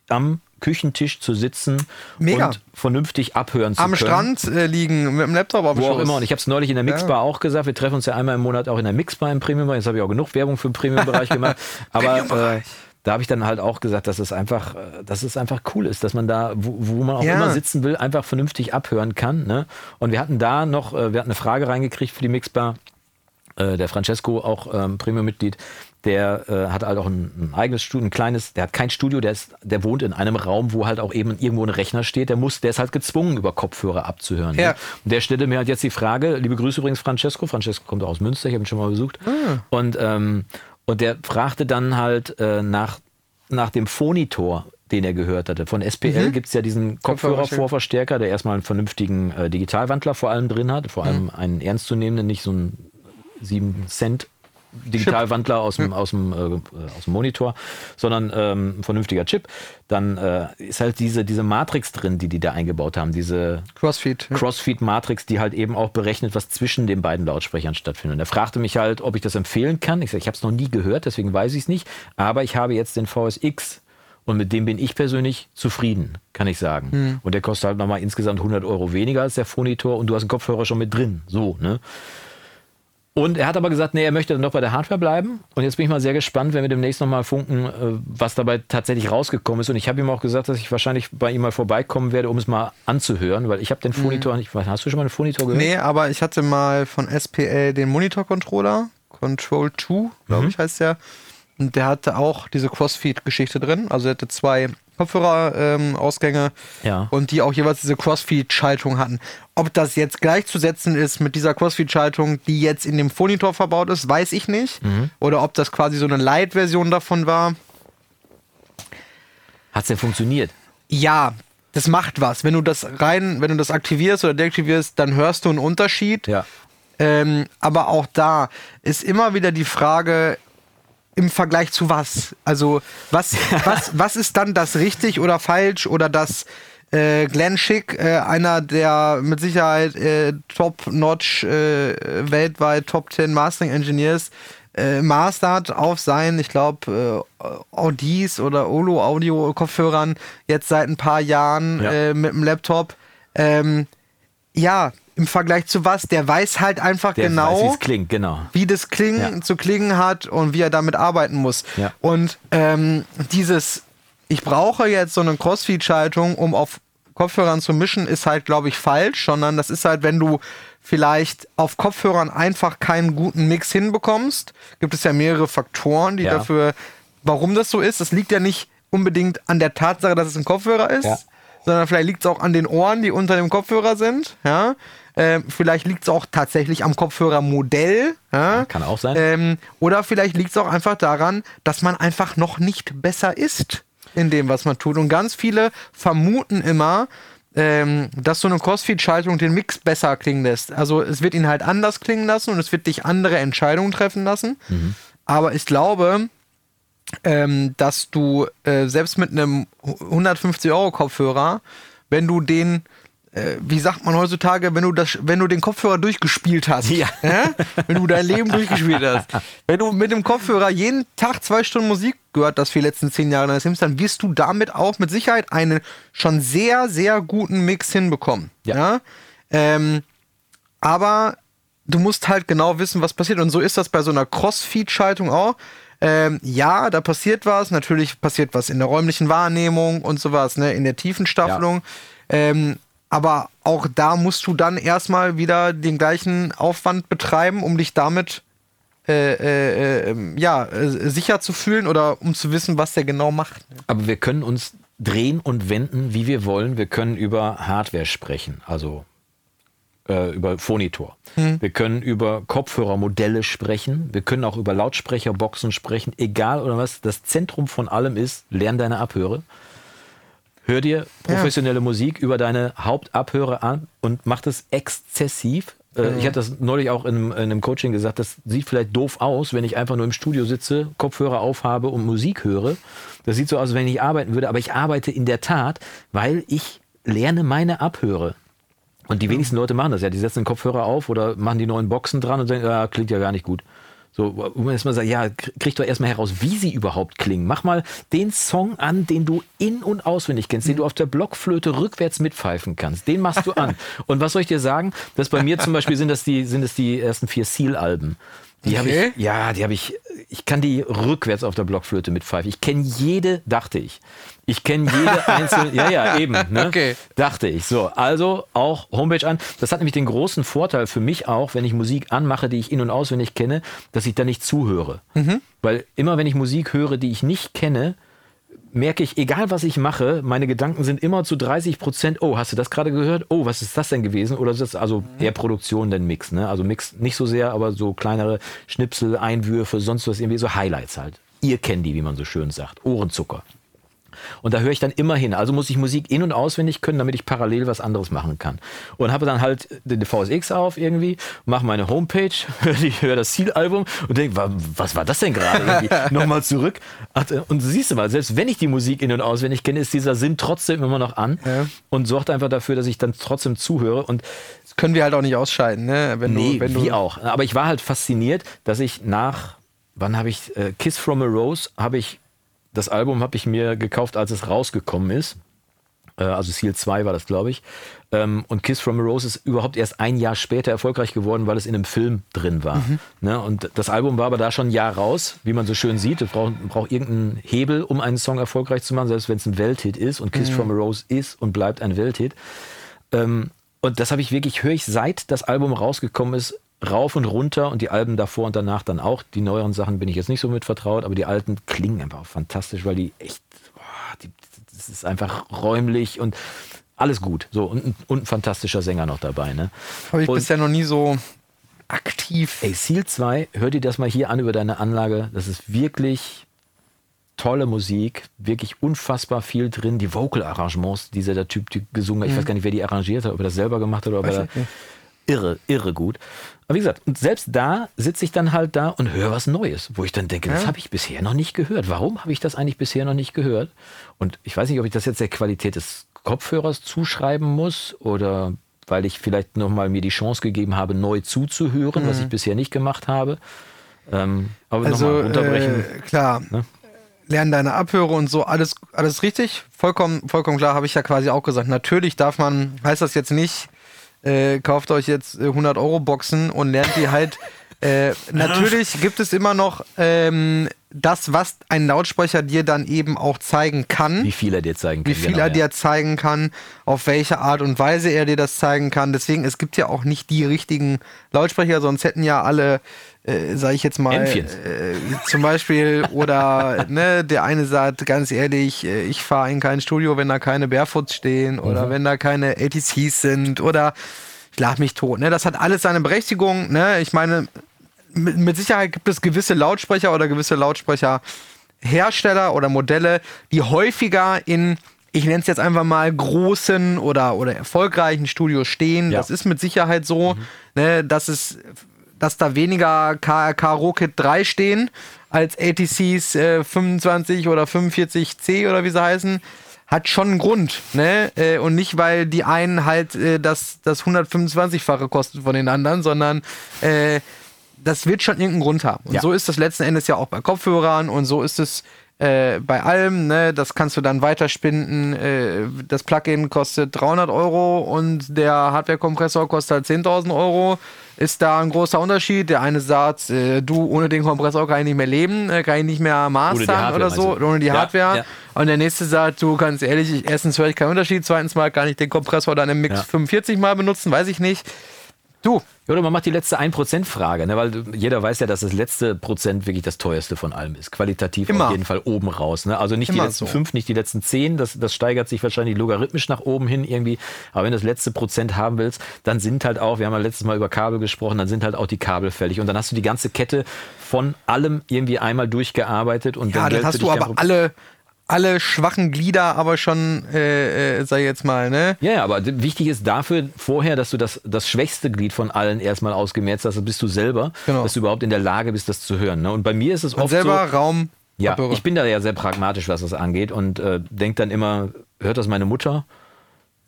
am Küchentisch zu sitzen Mega. und vernünftig abhören zu am können. Strand äh, liegen mit dem Laptop auf dem Wo auch Schoß. immer. Und ich habe es neulich in der Mixbar auch gesagt. Wir treffen uns ja einmal im Monat auch in der Mixbar im Premium-Bereich. Jetzt habe ich auch genug Werbung für den Premium-Bereich gemacht. <laughs> Aber äh, da habe ich dann halt auch gesagt, dass es einfach, äh, dass es einfach cool ist, dass man da, wo, wo man auch Ja. immer sitzen will, einfach vernünftig abhören kann. Ne? Und wir hatten da noch, äh, wir hatten eine Frage reingekriegt für die Mixbar. Äh, der Francesco, auch ähm, Premium-Mitglied, der äh, hat halt auch ein, ein eigenes Studio, ein kleines, der hat kein Studio, der, ist, der wohnt in einem Raum, wo halt auch eben irgendwo ein Rechner steht, der muss, der ist halt gezwungen, über Kopfhörer abzuhören. Ja. Ne? Und der stellte mir halt jetzt die Frage, liebe Grüße übrigens Francesco, Francesco kommt aus Münster, ich habe ihn schon mal besucht. Ah. Und, ähm, und der fragte dann halt äh, nach, nach dem Phonitor, den er gehört hatte. Von SPL Mhm. gibt's ja diesen Kopfhörervorverstärker, der erstmal einen vernünftigen äh, Digitalwandler vor allem drin hat, vor allem einen ernstzunehmenden, nicht so einen 7 Cent Digitalwandler aus dem, aus, dem, äh, aus dem Monitor, sondern ähm, ein vernünftiger Chip. Dann äh, ist halt diese, diese Matrix drin, die die da eingebaut haben, diese Crossfeed. Crossfeed-Matrix, die halt eben auch berechnet, was zwischen den beiden Lautsprechern stattfindet. Und er fragte mich halt, ob ich das empfehlen kann. Ich sage, ich habe es noch nie gehört, deswegen weiß ich es nicht. Aber ich habe jetzt den VSX und mit dem bin ich persönlich zufrieden, kann ich sagen. Und der kostet halt nochmal insgesamt 100 Euro weniger als der Phonitor und du hast einen Kopfhörer schon mit drin. So, ne? Und er hat aber gesagt, nee, er möchte dann doch bei der Hardware bleiben. Und jetzt bin ich mal sehr gespannt, wenn wir demnächst nochmal funken, äh, was dabei tatsächlich rausgekommen ist. Und ich habe ihm auch gesagt, dass ich wahrscheinlich bei ihm mal vorbeikommen werde, um es mal anzuhören, weil ich habe den Phonitor nicht. Hast du schon mal einen Phonitor gehört? Nee, aber ich hatte mal von SPL den Monitor-Controller, Control 2, glaube Mhm. ich, heißt der. Und der hatte auch diese Crossfeed-Geschichte drin. Also er hatte zwei Kopfhörer-Ausgänge Ja. und die auch jeweils diese Crossfeed-Schaltung hatten. Ob das jetzt gleichzusetzen ist mit dieser Crossfeed-Schaltung, die jetzt in dem Monitor verbaut ist, weiß ich nicht. Mhm. Oder ob das quasi so eine Light-Version davon war. Hat es denn funktioniert? Ja, das macht was. Wenn du das rein, wenn du das aktivierst oder deaktivierst, dann hörst du einen Unterschied. Ja. Ähm, aber auch da ist immer wieder die Frage im Vergleich zu was. Also was, <laughs> was, was ist dann das richtig oder falsch oder das äh, Glenn Schick, äh, einer der mit Sicherheit äh, top-notch äh, weltweit Top 10 Mastering Engineers, äh, mastert auf seinen, ich glaube, äh, Audis oder Olo Audio Kopfhörern jetzt seit ein paar Jahren Ja. mit dem Laptop. Ähm, ja, im Vergleich zu was, der weiß halt einfach Der genau weiß, klingt, genau. wie das Klingen Ja. zu klingen hat und wie er damit arbeiten muss. Ja. Und ähm, dieses, ich brauche jetzt so eine Crossfeed-Schaltung, um auf Kopfhörern zu mischen, ist halt, glaube ich, falsch, sondern das ist halt, wenn du vielleicht auf Kopfhörern einfach keinen guten Mix hinbekommst, gibt es ja mehrere Faktoren, die Ja. dafür, warum das so ist. Das liegt ja nicht unbedingt an der Tatsache, dass es ein Kopfhörer ist. Sondern vielleicht liegt es auch an den Ohren, die unter dem Kopfhörer sind. Ja? Ähm, vielleicht liegt es auch tatsächlich am Kopfhörermodell. Ja? Kann auch sein. Ähm, oder vielleicht liegt es auch einfach daran, dass man einfach noch nicht besser ist in dem, was man tut. Und ganz viele vermuten immer, ähm, dass so eine Crossfeed-Schaltung den Mix besser klingen lässt. Also es wird ihn halt anders klingen lassen und es wird dich andere Entscheidungen treffen lassen. Aber ich glaube, ähm, dass du äh, selbst mit einem 150-Euro-Kopfhörer, wenn du den, äh, wie sagt man heutzutage, wenn du, das, wenn du den Kopfhörer durchgespielt hast, Ja. äh? wenn du dein Leben durchgespielt hast, wenn du mit dem Kopfhörer jeden Tag zwei Stunden Musik gehört hast für die letzten zehn Jahre deines Lebens, dann wirst du damit auch mit Sicherheit einen schon sehr, sehr guten Mix hinbekommen. Ja. Ja? Ähm, aber du musst halt genau wissen, was passiert. Und so ist das bei so einer Cross-Feed-Schaltung auch. Ähm, ja, da passiert was. Natürlich passiert was in der räumlichen Wahrnehmung und sowas, ne, in der Tiefenstaffelung. Ähm, aber auch da musst du dann erstmal wieder den gleichen Aufwand betreiben, um dich damit äh, äh, äh, ja, äh, sicher zu fühlen oder um zu wissen, was der genau macht. ne? Aber wir können uns drehen und wenden, wie wir wollen. Wir können über Hardware sprechen. Also äh, über Phonitor. Wir können über Kopfhörermodelle sprechen. Wir können auch über Lautsprecherboxen sprechen. Egal oder was. Das Zentrum von allem ist, lern deine Abhöre. Hör dir professionelle Musik über deine Hauptabhöre an und mach das exzessiv. Äh, Ich hatte das neulich auch in einem, in einem Coaching gesagt, das sieht vielleicht doof aus, wenn ich einfach nur im Studio sitze, Kopfhörer aufhabe und Musik höre. Das sieht so aus, als wenn ich arbeiten würde, aber ich arbeite in der Tat, weil ich lerne meine Abhöre. Und die wenigsten Leute machen das ja. Die setzen den Kopfhörer auf oder machen die neuen Boxen dran und denken, ja, klingt ja gar nicht gut. So, wo man erstmal sagt, ja, krieg doch erstmal heraus, wie sie überhaupt klingen. Mach mal den Song an, den du in- und auswendig kennst, den du auf der Blockflöte rückwärts mitpfeifen kannst. Den machst du an. <laughs> und was soll ich dir sagen? Das bei mir zum Beispiel sind das die, sind es die ersten vier Seal-Alben. Die habe Okay. ich, ja, die habe ich, ich kann die rückwärts auf der Blockflöte mitpfeifen. Ich kenne jede, dachte ich. Ich kenne jede <laughs> einzelne, ja, ja, eben, ne? Okay. Dachte ich. So, also auch Homepage an. Das hat nämlich den großen Vorteil für mich auch, wenn ich Musik anmache, die ich in- und auswendig kenne, dass ich da nicht zuhöre. Weil immer wenn ich Musik höre, die ich nicht kenne, merke ich, egal was ich mache, meine Gedanken sind immer zu 30 Prozent, oh, hast du das gerade gehört? Oh, was ist das denn gewesen? Oder ist das also eher Produktion, denn Mix, ne? Also Mix nicht so sehr, aber so kleinere Schnipsel, Einwürfe, sonst was, irgendwie so Highlights halt. Ihr kennt die, wie man so schön sagt. Ohrenzucker. Und da höre ich dann immer hin. Also muss ich Musik in- und auswendig können, damit ich parallel was anderes machen kann. Und habe dann halt den VSX auf irgendwie, mache meine Homepage, <laughs> höre das Ziel-Album und denke, wa- was war das denn gerade? <laughs> Nochmal zurück. Äh, Und siehst du mal, selbst wenn ich die Musik in- und auswendig kenne, ist dieser Sinn trotzdem immer noch an Ja. und sorgt einfach dafür, dass ich dann trotzdem zuhöre. Und Das können wir halt auch nicht ausschalten, ne? Wenn nee, du, wenn wie du, auch. Aber ich war halt fasziniert, dass ich nach, wann habe ich, äh, Kiss from a Rose, habe ich, das Album habe ich mir gekauft, als es rausgekommen ist. Äh, also Seal 2 war das, glaube ich. Ähm, und Kiss from a Rose ist überhaupt erst ein Jahr später erfolgreich geworden, weil es in einem Film drin war. Ne? Und das Album war aber da schon ein Jahr raus, wie man so schön sieht. Es braucht, braucht irgendeinen Hebel, um einen Song erfolgreich zu machen, selbst wenn es ein Welthit ist. Und Kiss from a Rose ist und bleibt ein Welthit. Ähm, und das habe ich wirklich, höre ich seit das Album rausgekommen ist, rauf und runter und die Alben davor und danach dann auch. Die neueren Sachen bin ich jetzt nicht so mit vertraut, aber die alten klingen einfach fantastisch, weil die echt, boah, die, das ist einfach räumlich und alles gut. So, und, ein- und ein fantastischer Sänger noch dabei, ne? habe ich und, bisher noch nie so aktiv. Ey, Seal 2, hör dir das mal hier an über deine Anlage. Das ist wirklich tolle Musik, wirklich unfassbar viel drin. Die Vocal-Arrangements, die der Typ die gesungen hat, ich weiß gar nicht, wer die arrangiert hat, ob er das selber gemacht hat oder ob Weiß er ich nicht. Irre, irre gut. Aber wie gesagt, und selbst da sitze ich dann halt da und höre was Neues, wo ich dann denke, das Ja. habe ich bisher noch nicht gehört. Warum habe ich das eigentlich bisher noch nicht gehört? Und ich weiß nicht, ob ich das jetzt der Qualität des Kopfhörers zuschreiben muss oder weil ich vielleicht nochmal mir die Chance gegeben habe, neu zuzuhören, was ich bisher nicht gemacht habe. Ähm, aber Mhm. Also, nochmal runterbrechen. äh, klar. Ne? Lernen deine Abhöre und so, alles, alles richtig. Vollkommen, vollkommen klar, habe ich ja quasi auch gesagt. Natürlich darf man, heißt das jetzt nicht, äh, kauft euch jetzt äh, 100 Euro Boxen und lernt die halt. Äh, <laughs> natürlich gibt es immer noch ähm, das, was ein Lautsprecher dir dann eben auch zeigen kann wie viel er dir zeigen kann. wie viel genau, er ja. dir zeigen kann, auf welche Art und Weise er dir das zeigen kann. Deswegen, es gibt ja auch nicht die richtigen Lautsprecher, sonst hätten ja alle, äh, sage ich jetzt mal, äh, zum Beispiel, oder <laughs> ne, der eine sagt ganz ehrlich, äh, ich fahre in kein Studio, wenn da keine Barefoots stehen oder Mhm. wenn da keine ATCs sind oder ich lach mich tot. Ne? Das hat alles seine Berechtigung. Ne? Ich meine, mit, mit Sicherheit gibt es gewisse Lautsprecher oder gewisse Lautsprecherhersteller oder Modelle, die häufiger in, ich nenne es jetzt einfach mal, großen oder, oder erfolgreichen Studios stehen. Ja. Das ist mit Sicherheit so, ne, dass es dass da weniger KRK Rocket 3 stehen als ATCs äh, 25 oder 45C oder wie sie heißen, hat schon einen Grund, ne? Äh, und nicht, weil die einen halt äh, das, das 125-fache kosten von den anderen, sondern äh, das wird schon irgendeinen Grund haben. Und Ja. so ist das letzten Endes ja auch bei Kopfhörern und so ist es äh, bei allem, ne, das kannst du dann weiterspinnen. Äh, das Plugin kostet 300 Euro und der Hardware-Kompressor kostet halt 10.000 Euro. Ist da ein großer Unterschied? Der eine sagt, äh, du, ohne den Kompressor kann ich nicht mehr leben, äh, kann ich nicht mehr mastern Hardware, oder so, ohne die Ja, Hardware. ja. Und der nächste sagt, du, ganz ehrlich, ich, erstens höre ich keinen Unterschied, zweitens mal kann ich den Kompressor dann im Mix Ja. 45 mal benutzen, weiß ich nicht. Du, Ja, oder man macht die letzte 1%-Frage, ne? weil jeder weiß ja, dass das letzte Prozent wirklich das teuerste von allem ist. Qualitativ Immer. auf jeden Fall oben raus. Ne? Also nicht die Immer letzten so. fünf, nicht die letzten zehn, das, das steigert sich wahrscheinlich logarithmisch nach oben hin irgendwie. Aber wenn du das letzte Prozent haben willst, dann sind halt auch, wir haben ja letztes Mal über Kabel gesprochen, dann sind halt auch die Kabel fällig. Und dann hast du die ganze Kette von allem irgendwie einmal durchgearbeitet. Und Ja, dann Geld hast du aber alle, alle schwachen Glieder aber schon, äh, äh, sag ich jetzt mal, ne? Ja, ja, aber wichtig ist dafür vorher, dass du das, das schwächste Glied von allen erstmal ausgemerzt hast, das bist du selber, Genau. dass du überhaupt in der Lage bist, das zu hören. Ne? Und bei mir ist es Und oft selber so, Raum. ja, ich bin da ja sehr pragmatisch, was das angeht und äh, denke dann immer, hört das meine Mutter?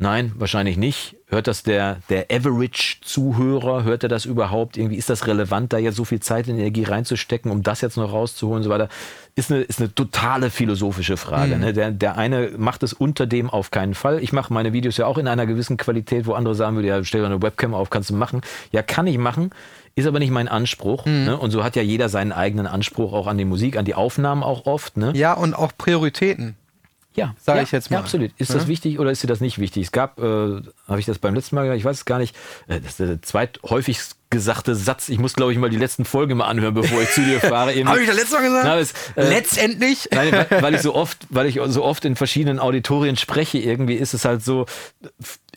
Nein, wahrscheinlich nicht. Hört das der, der Average-Zuhörer? Hört er das überhaupt? Irgendwie ist das relevant, da jetzt so viel Zeit und Energie reinzustecken, um das jetzt noch rauszuholen und so weiter? Ist eine, ist eine totale philosophische Frage. Mhm. Ne? Der, der eine macht es unter dem auf keinen Fall. Ich mache meine Videos ja auch in einer gewissen Qualität, wo andere sagen würden, ja, stell dir eine Webcam auf, kannst du machen. Ja, kann ich machen. Ist aber nicht mein Anspruch. Mhm. Ne? Und so hat ja jeder seinen eigenen Anspruch auch an die Musik, an die Aufnahmen auch oft. Ne? Ja, und auch Prioritäten. Ja, Sag ja, ich jetzt Ja, mal. absolut. Ist Ja. das wichtig oder ist dir das nicht wichtig? Es gab, äh, habe ich das beim letzten Mal gesagt, ich weiß es gar nicht, äh, das ist der zweithäufigst gesagte Satz. Ich muss, glaube ich, mal die letzten Folgen mal anhören, bevor ich zu dir fahre. <laughs> Habe ich das letzte Mal gesagt? Na, es, äh, Letztendlich. Nein, weil, weil ich so <laughs> oft, weil ich so oft in verschiedenen Auditorien spreche, irgendwie ist es halt so.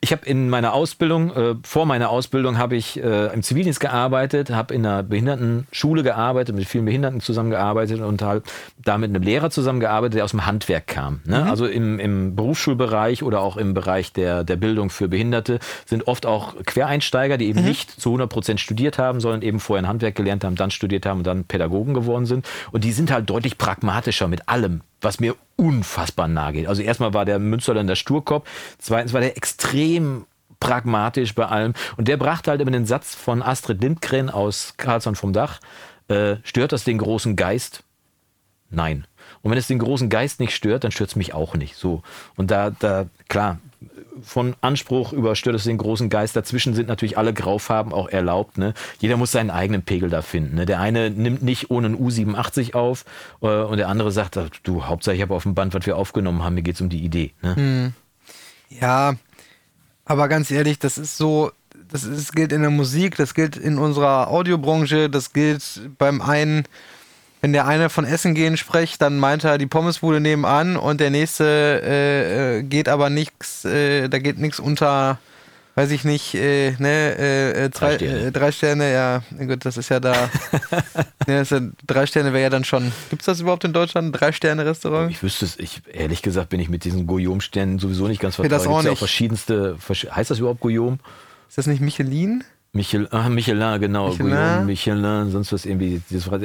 Ich habe in meiner Ausbildung, äh, vor meiner Ausbildung habe ich äh, im Zivildienst gearbeitet, habe in einer Behindertenschule gearbeitet, mit vielen Behinderten zusammengearbeitet und halt da mit einem Lehrer zusammengearbeitet, der aus dem Handwerk kam. Ne? Also im, im Berufsschulbereich oder auch im Bereich der, der Bildung für Behinderte sind oft auch Quereinsteiger, die eben nicht zu 100 Prozent studiert haben, sondern eben vorher ein Handwerk gelernt haben, dann studiert haben und dann Pädagogen geworden sind. Und die sind halt deutlich pragmatischer mit allem, was mir unfassbar nahe geht. Also erstmal war der Münsterländer Sturkopf, zweitens war der extrem pragmatisch bei allem. Und der brachte halt immer den Satz von Astrid Lindgren aus Karlsson vom Dach, äh, stört das den großen Geist? Nein. Und wenn es den großen Geist nicht stört, dann stört es mich auch nicht. So. Und da, da, klar, von Anspruch über stört es den großen Geist. Dazwischen sind natürlich alle Graufarben auch erlaubt. Ne? Jeder muss seinen eigenen Pegel da finden. Ne? Der eine nimmt nicht ohne einen U87 auf äh, und der andere sagt, du, Hauptsache ich habe auf dem Band, was wir aufgenommen haben, mir geht es um die Idee. Ne? Ja, aber ganz ehrlich, das ist so, das ist, gilt in der Musik, das gilt in unserer Audiobranche, das gilt beim einen, wenn der eine von Essen gehen spricht, dann meint er die Pommesbude nebenan und der nächste äh, äh, geht aber nichts, äh, da geht nichts unter, weiß ich nicht, äh, ne, äh, äh, zwei, Drei Sterne. Drei Sterne, ja, gut, das ist ja da, <laughs> ne, ist ja, drei Sterne wäre ja dann schon, gibt's das überhaupt in Deutschland, ein Drei-Sterne-Restaurant? Ich wüsste es, ich, ehrlich gesagt bin ich mit diesen Guillaume-Sternen sowieso nicht ganz vertraut. das Gibt's auch ja nicht. verschiedenste, versch heißt das überhaupt Guillaume? Ist das nicht Michelin? Michel, ah, Michelin, genau. Michelin. Guillaume, Michelin, sonst was irgendwie.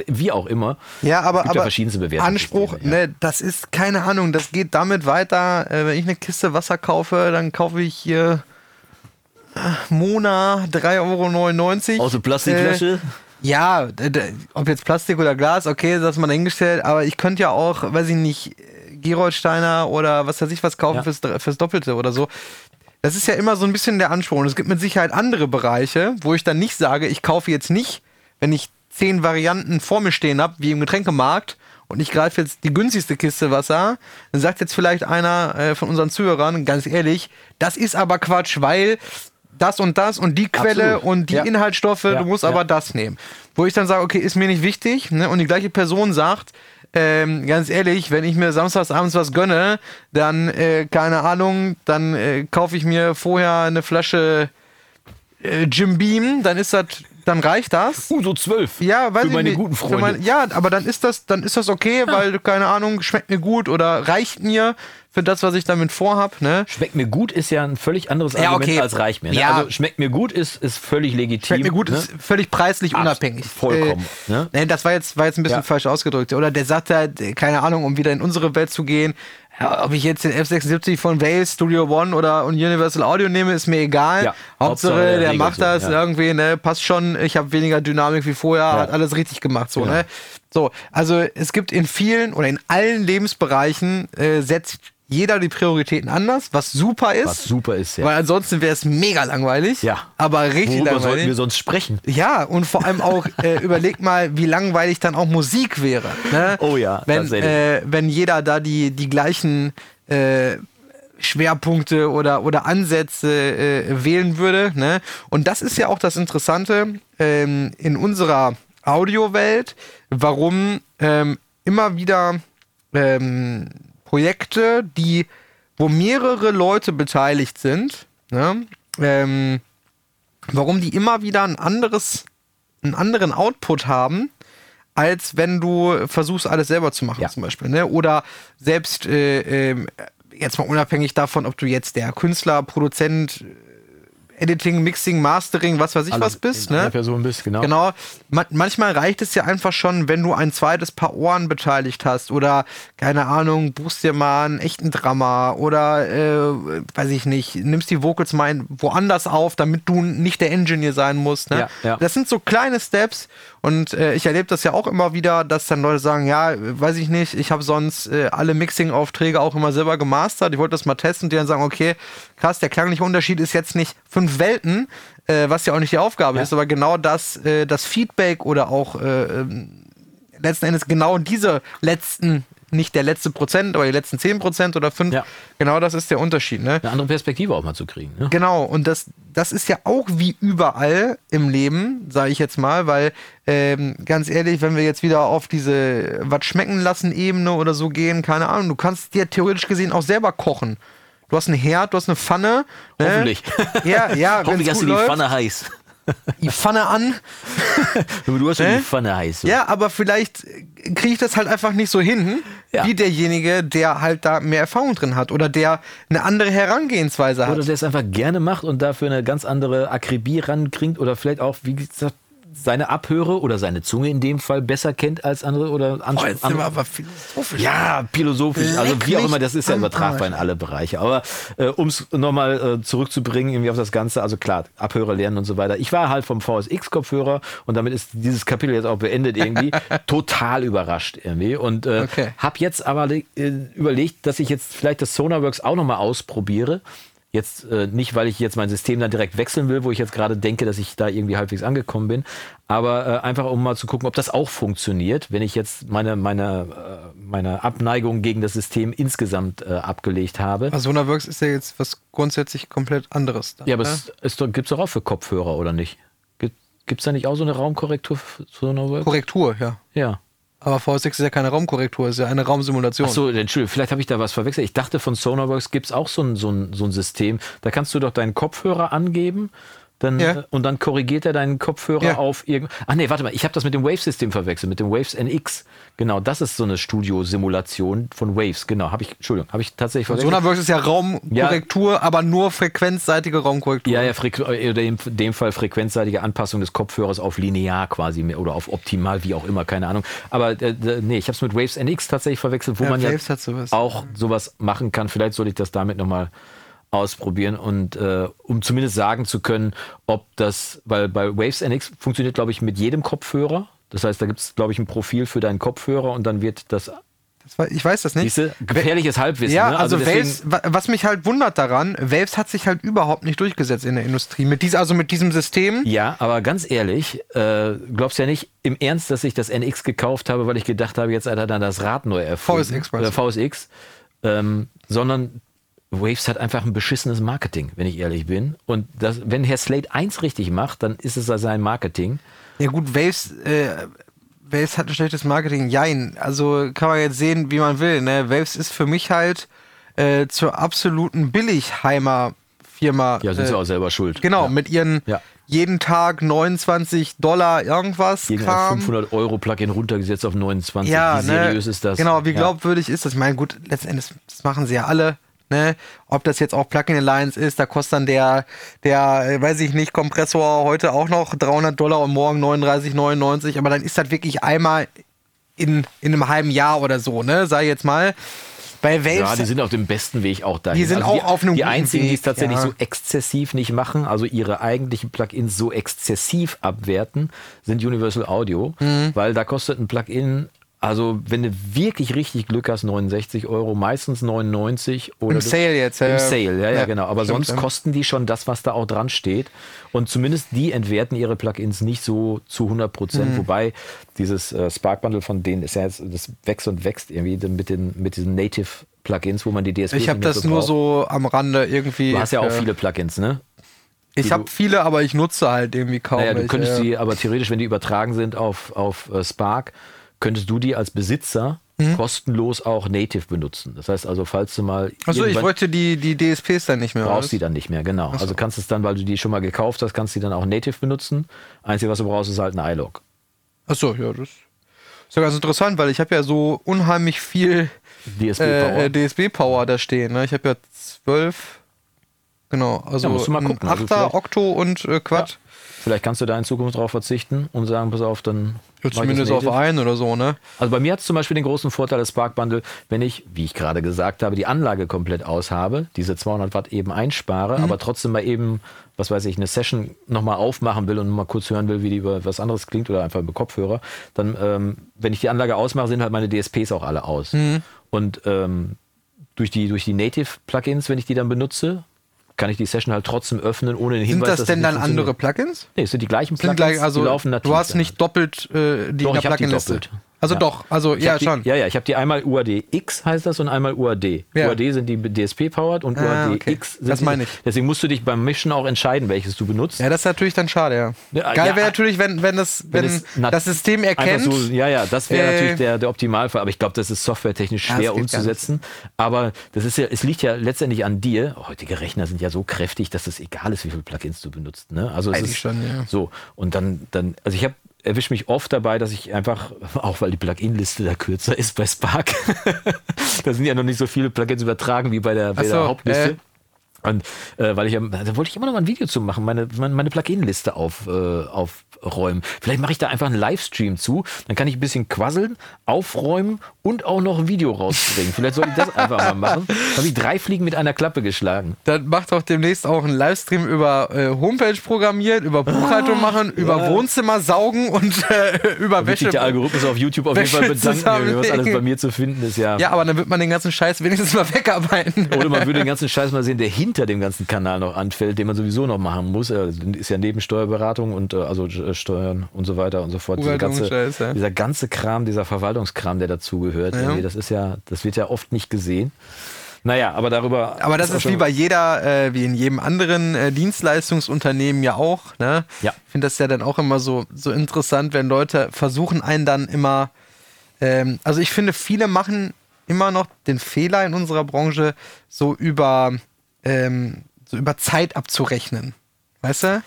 Wie auch immer. Ja, aber, ja aber Bewertungen. Anspruch, Ja. ne, das ist keine Ahnung, das geht damit weiter. Äh, wenn ich eine Kiste Wasser kaufe, dann kaufe ich hier äh, Mona 3,99 Euro. Aus der Plastikflasche? Ja, d- d- ob jetzt Plastik oder Glas, okay, das ist mal dahingestellt, aber ich könnte ja auch, weiß ich nicht, Geroldsteiner oder was weiß ich was kaufen Ja. fürs, fürs Doppelte oder so. Das ist ja immer so ein bisschen der Anspruch. Und es gibt mit Sicherheit andere Bereiche, wo ich dann nicht sage, ich kaufe jetzt nicht, wenn ich zehn Varianten vor mir stehen habe, wie im Getränkemarkt, und ich greife jetzt die günstigste Kiste Wasser, dann sagt jetzt vielleicht einer äh, von unseren Zuhörern, ganz ehrlich, das ist aber Quatsch, weil das und das und die Quelle Absolut. und die Ja. Inhaltsstoffe, Ja, du musst ja. aber das nehmen. Wo ich dann sage, okay, ist mir nicht wichtig, ne? und die gleiche Person sagt, ähm, ganz ehrlich, wenn ich mir samstags abends was gönne, dann, äh, keine Ahnung, dann äh, kaufe ich mir vorher eine Flasche äh, Jim Beam, dann ist das, dann reicht das. Uh, so zwölf. Ja, weiß Für ich meine nicht. guten Freunde. mein- ja, aber dann ist das, dann ist das okay, weil, keine Ahnung, schmeckt mir gut oder reicht mir für das, was ich damit vorhab, ne? Schmeckt mir gut ist ja ein völlig anderes Ja, Argument okay. als reicht mir. Ne? Ja. Also schmeckt mir gut ist, ist völlig legitim. Schmeckt mir gut, ne? ist völlig preislich Abs- unabhängig. vollkommen, Äh, ne? nee, das war jetzt, war jetzt ein bisschen Ja. falsch ausgedrückt. Oder der sagt halt, keine Ahnung, um wieder in unsere Welt zu gehen, ja, ob ich jetzt den F76 von Wales, Studio One oder Universal Audio nehme, ist mir egal. Ja, Hauptsache, Hauptsache, der der macht das ja. irgendwie, ne, passt schon, ich habe weniger Dynamik wie vorher, hat alles richtig gemacht, so, Genau. ne? So, also es gibt in vielen oder in allen Lebensbereichen äh, setzt jeder die Prioritäten anders, was super ist. Was super ist, ja. Weil ansonsten wäre es mega langweilig. Ja. Aber richtig Worüber sollten langweilig. wir sonst sprechen? Ja, und vor allem auch, <laughs> äh, überleg mal, wie langweilig dann auch Musik wäre. Ne? Oh ja, wenn, äh, wenn jeder da die, die gleichen äh, Schwerpunkte oder, oder Ansätze äh, wählen würde. Ne? Und das ist ja auch das Interessante ähm, in unserer Audiowelt, warum ähm, immer wieder ähm, Projekte, die, wo mehrere Leute beteiligt sind, ne? ähm, warum die immer wieder ein anderes, einen anderen Output haben, als wenn du versuchst, alles selber zu machen, Ja. zum Beispiel. Ne? Oder selbst äh, ähm, jetzt mal unabhängig davon, ob du jetzt der Künstler, Produzent, Editing, Mixing, Mastering, was weiß ich was bist, ne? Person bist, genau. Genau. Ma manchmal reicht es ja einfach schon, wenn du ein zweites Paar Ohren beteiligt hast oder, keine Ahnung, buchst dir mal einen echten Drama oder, äh, weiß ich nicht, nimmst die Vocals mal woanders auf, damit du nicht der Engineer sein musst. Ne? Ja, ja. Das sind so kleine Steps und äh, ich erlebe das ja auch immer wieder, dass dann Leute sagen, ja, weiß ich nicht, ich habe sonst äh, alle Mixing-Aufträge auch immer selber gemastert, ich wollte das mal testen und die dann sagen, okay, krass, der klangliche Unterschied ist jetzt nicht fünf Welten, äh, was ja auch nicht die Aufgabe Ja. ist, aber genau das, äh, das Feedback oder auch äh, ähm, letzten Endes genau diese letzten, nicht der letzte Prozent, aber die letzten zehn Prozent oder fünf, Ja. genau das ist der Unterschied, ne? Eine andere Perspektive auch mal zu kriegen. Ne? Genau, und das, das ist ja auch wie überall im Leben, sage ich jetzt mal, weil ähm, ganz ehrlich, wenn wir jetzt wieder auf diese was schmecken lassen Ebene oder so gehen, keine Ahnung, du kannst dir theoretisch gesehen auch selber kochen. Du hast einen Herd, du hast eine Pfanne. Ne? Hoffentlich. Ja, ja, <laughs> Hoffentlich hast du die läuft, Pfanne heiß. <laughs> die Pfanne an. Du hast schon Ne? die Pfanne heiß. so. Ja, aber vielleicht kriege ich das halt einfach nicht so hin, Ja. wie derjenige, der halt da mehr Erfahrung drin hat oder der eine andere Herangehensweise hat. Oder der es einfach gerne macht und dafür eine ganz andere Akribie rankriegt oder vielleicht auch, wie gesagt, seine Abhöre oder seine Zunge in dem Fall besser kennt als andere oder andere. jetzt sind wir aber philosophisch. Ja, philosophisch, also Leck wie auch immer, das ist ja übertragbar in alle Bereiche. Aber äh, um es nochmal äh, zurückzubringen, irgendwie auf das Ganze, also klar, Abhörer lernen und so weiter. Ich war halt vom VSX-Kopfhörer und damit ist dieses Kapitel jetzt auch beendet irgendwie, <laughs> total überrascht irgendwie. Und äh, Okay. habe jetzt aber äh, überlegt, dass ich jetzt vielleicht das Sonarworks auch nochmal ausprobiere. Jetzt äh, nicht, weil ich jetzt mein System dann direkt wechseln will, wo ich jetzt gerade denke, dass ich da irgendwie halbwegs angekommen bin, aber äh, einfach um mal zu gucken, ob das auch funktioniert, wenn ich jetzt meine, meine, äh, meine Abneigung gegen das System insgesamt äh, abgelegt habe. Also Sonarworks ist ja jetzt was grundsätzlich komplett anderes. Dann, Ja, aber ne? es ist doch, gibt's doch auch für Kopfhörer, oder nicht? Gibt es da nicht auch so eine Raumkorrektur für Sonarworks? Korrektur, ja. Ja. Aber VSX ist ja keine Raumkorrektur, ist ja eine Raumsimulation. Ach so, Entschuldigung, vielleicht habe ich da was verwechselt. Ich dachte, von Sonarworks gibt es auch so ein, so, ein, so ein System. Da kannst du doch deinen Kopfhörer angeben dann, Ja. äh, und dann korrigiert er deinen Kopfhörer Ja. auf irgend. Ach nee, warte mal, ich habe das mit dem Waves-System verwechselt, mit dem Waves NX. Genau, das ist so eine Studiosimulation von Waves. Genau, habe ich, Entschuldigung, habe ich tatsächlich verwechselt. Sonarworks ist ja Raumkorrektur, aber nur frequenzseitige Raumkorrektur. Ja, ja, Frequ oder in dem Fall frequenzseitige Anpassung des Kopfhörers auf linear quasi mehr oder auf optimal, wie auch immer, keine Ahnung. Aber äh, äh, nee, ich habe es mit Waves NX tatsächlich verwechselt, wo Ja, man ja Waves hat sowas. auch sowas machen kann. Vielleicht sollte ich das damit nochmal ausprobieren und äh, um zumindest sagen zu können, ob das, weil bei Waves NX funktioniert, glaube ich, mit jedem Kopfhörer. Das heißt, da gibt es, glaube ich, ein Profil für deinen Kopfhörer und dann wird das, ich weiß das nicht. siehste, gefährliches Halbwissen. Ja, ne? also, deswegen- Waves, wa- was mich halt wundert daran, Waves hat sich halt überhaupt nicht durchgesetzt in der Industrie. Mit dieser, also mit diesem System. Ja, aber ganz ehrlich, äh, glaubst ja nicht im Ernst, dass ich das NX gekauft habe, weil ich gedacht habe, jetzt hat er dann das Rad neu erfunden. VSX Oder? VSX. Ähm, sondern Waves hat einfach ein beschissenes Marketing, wenn ich ehrlich bin. Und das, wenn Herr Slate eins richtig macht, dann ist es ja sein Marketing. Ja gut, Waves, äh, Waves hat ein schlechtes Marketing. Jein. Also kann man jetzt sehen, wie man will. Ne? Waves ist für mich halt äh, zur absoluten Billigheimer-Firma. Ja, sind äh, sie auch selber schuld. Genau, Ja. mit ihren Ja. jeden Tag 29 Dollar irgendwas. Ein Kram. 500 Euro Plugin runtergesetzt auf 29. Ja, Wie ne? seriös ist das? Genau, wie Ja. glaubwürdig ist das? Ich meine, gut, letzten Endes, das machen sie ja alle. Ne? Ob das jetzt auch Plugin Alliance ist, da kostet dann der, der, äh, weiß ich nicht, Kompressor heute auch noch 300 Dollar und morgen 39,99. Aber dann ist das wirklich einmal in, in einem halben Jahr oder so, ne? Sei jetzt mal. Bei Waves. Ja, die sind auf dem besten Weg auch dahin. Die sind auch auf einem Die einzigen, die es Weg, tatsächlich ja. so exzessiv nicht machen, also ihre eigentlichen Plugins so exzessiv abwerten, sind Universal Audio, Mhm. weil da kostet ein Plugin Also, wenn du wirklich richtig Glück hast, 69 Euro, meistens 99 oder Im Sale jetzt, ja, Im. Sale, ja, ja, Ja, genau. Aber stimmt, sonst ja. kosten die schon das, was da auch dran steht. Und zumindest die entwerten ihre Plugins nicht so zu 100 Prozent. Mhm. Wobei dieses äh, Spark Bundle von denen ist ja jetzt, das wächst und wächst irgendwie mit, den, mit diesen Native Plugins, wo man die DSP Ich habe das nur so am Rande irgendwie. Du hast ja auch viele Plugins, ne? Ich habe viele, aber ich nutze halt irgendwie kaum. Naja, du welche, könntest die, aber theoretisch, wenn die übertragen sind auf, auf äh, Spark, könntest du die als Besitzer Mhm. kostenlos auch native benutzen. Das heißt also, falls du mal Achso, ich wollte die, die DSPs dann nicht mehr. brauchst die dann nicht mehr, genau. Also kannst es dann, weil du die schon mal gekauft hast, kannst du die dann auch native benutzen. Einzige, was du brauchst, ist halt ein iLog. Achso, ja, das ist ja ganz interessant, weil ich habe ja so unheimlich viel DSP-Power. äh, DSB-Power da stehen. Ne? Ich habe ja zwölf, genau, also Ja, musst du mal ein gucken. Also Achter, vielleicht- Okto und äh, Quad. Vielleicht kannst du da in Zukunft drauf verzichten und sagen, pass auf, dann. Ja, zumindest auf einen oder so, ne? Also bei mir hat es zum Beispiel den großen Vorteil des Spark Bundle, wenn ich, wie ich gerade gesagt habe, die Anlage komplett aushabe, diese 200 Watt eben einspare, aber trotzdem mal eben, was weiß ich, eine Session nochmal aufmachen will und mal kurz hören will, wie die über was anderes klingt oder einfach mit Kopfhörer, dann, ähm, wenn ich die Anlage ausmache, sind halt meine DSPs auch alle aus. Und ähm, durch die, durch die Native-Plugins, wenn ich die dann benutze, kann ich die Session halt trotzdem öffnen, ohne den Sind Hinweis, das dass denn dann andere. Plugins? Nee, es sind die gleichen Sind Plugins, gleich, also die laufen nativ. du hast nicht doppelt äh, die Doch, in der Plugin-Liste. Also Ja. doch, also Ich ja die, schon. Ja, ja, ich habe die einmal UAD X heißt das und einmal UAD. Ja. UAD sind die DSP-powered und Ah, UAD okay. X sind Das meine ich. Deswegen musst du dich beim Mischen auch entscheiden, welches du benutzt. Ja, das ist natürlich dann schade, ja. Ja, Geil wäre natürlich, wenn, wenn, das, wenn, nat- das System erkennt. So, ja, ja, das wäre Äh, natürlich der, der Optimalfall. Aber ich glaube, das ist softwaretechnisch schwer umzusetzen. Aber das ist ja, es liegt ja letztendlich an dir. Heutige Rechner sind ja so kräftig, dass es egal ist, wie viele Plugins du benutzt. Ne? Also es Eigentlich ist schon, ja. so. Und dann, dann, also ich habe erwische mich oft dabei, dass ich einfach, <laughs> auch weil die Plugin-Liste da kürzer ist bei Spark, <laughs> da sind ja noch nicht so viele Plugins übertragen wie bei der, bei so, der Hauptliste. äh. Und äh, weil ich, da wollte ich immer noch mal ein Video zu machen, meine, meine, Plugin-Liste auf, äh, aufräumen. Vielleicht mache ich da einfach einen Livestream zu, dann kann ich ein bisschen quasseln, aufräumen und auch noch ein Video rausbringen. Vielleicht soll ich das <laughs> einfach mal machen. Da habe ich drei Fliegen mit einer Klappe geschlagen. Dann macht doch demnächst auch einen Livestream über äh, Homepage programmieren, über Buchhaltung machen, über Wohnzimmer saugen und äh, <laughs> über Wäsche. der Algorithmus auf YouTube auf jeden Fall bedanken, was alles bei mir zu finden ist. Ja. Ja, aber dann wird man den ganzen Scheiß wenigstens mal <laughs> wegarbeiten. Oder man würde den ganzen Scheiß mal sehen, der hinter dem ganzen Kanal noch anfällt, den man sowieso noch machen muss. Äh, Ist ja neben Steuerberatung und äh, also äh, Steuern und so weiter und so fort. Diese ganze. Dieser ganze Kram, dieser Verwaltungskram, der dazugehört, Ja. das ist ja, das wird ja oft nicht gesehen. Naja, aber darüber. Aber das ist schon- wie bei jeder, äh, wie in jedem anderen äh, Dienstleistungsunternehmen ja auch. Ne? Ja. Ich finde das ja dann auch immer so, so interessant, wenn Leute versuchen, einen dann immer. Ähm, also ich finde, viele machen immer noch den Fehler in unserer Branche, so über, ähm, so über Zeit abzurechnen. Weißt du?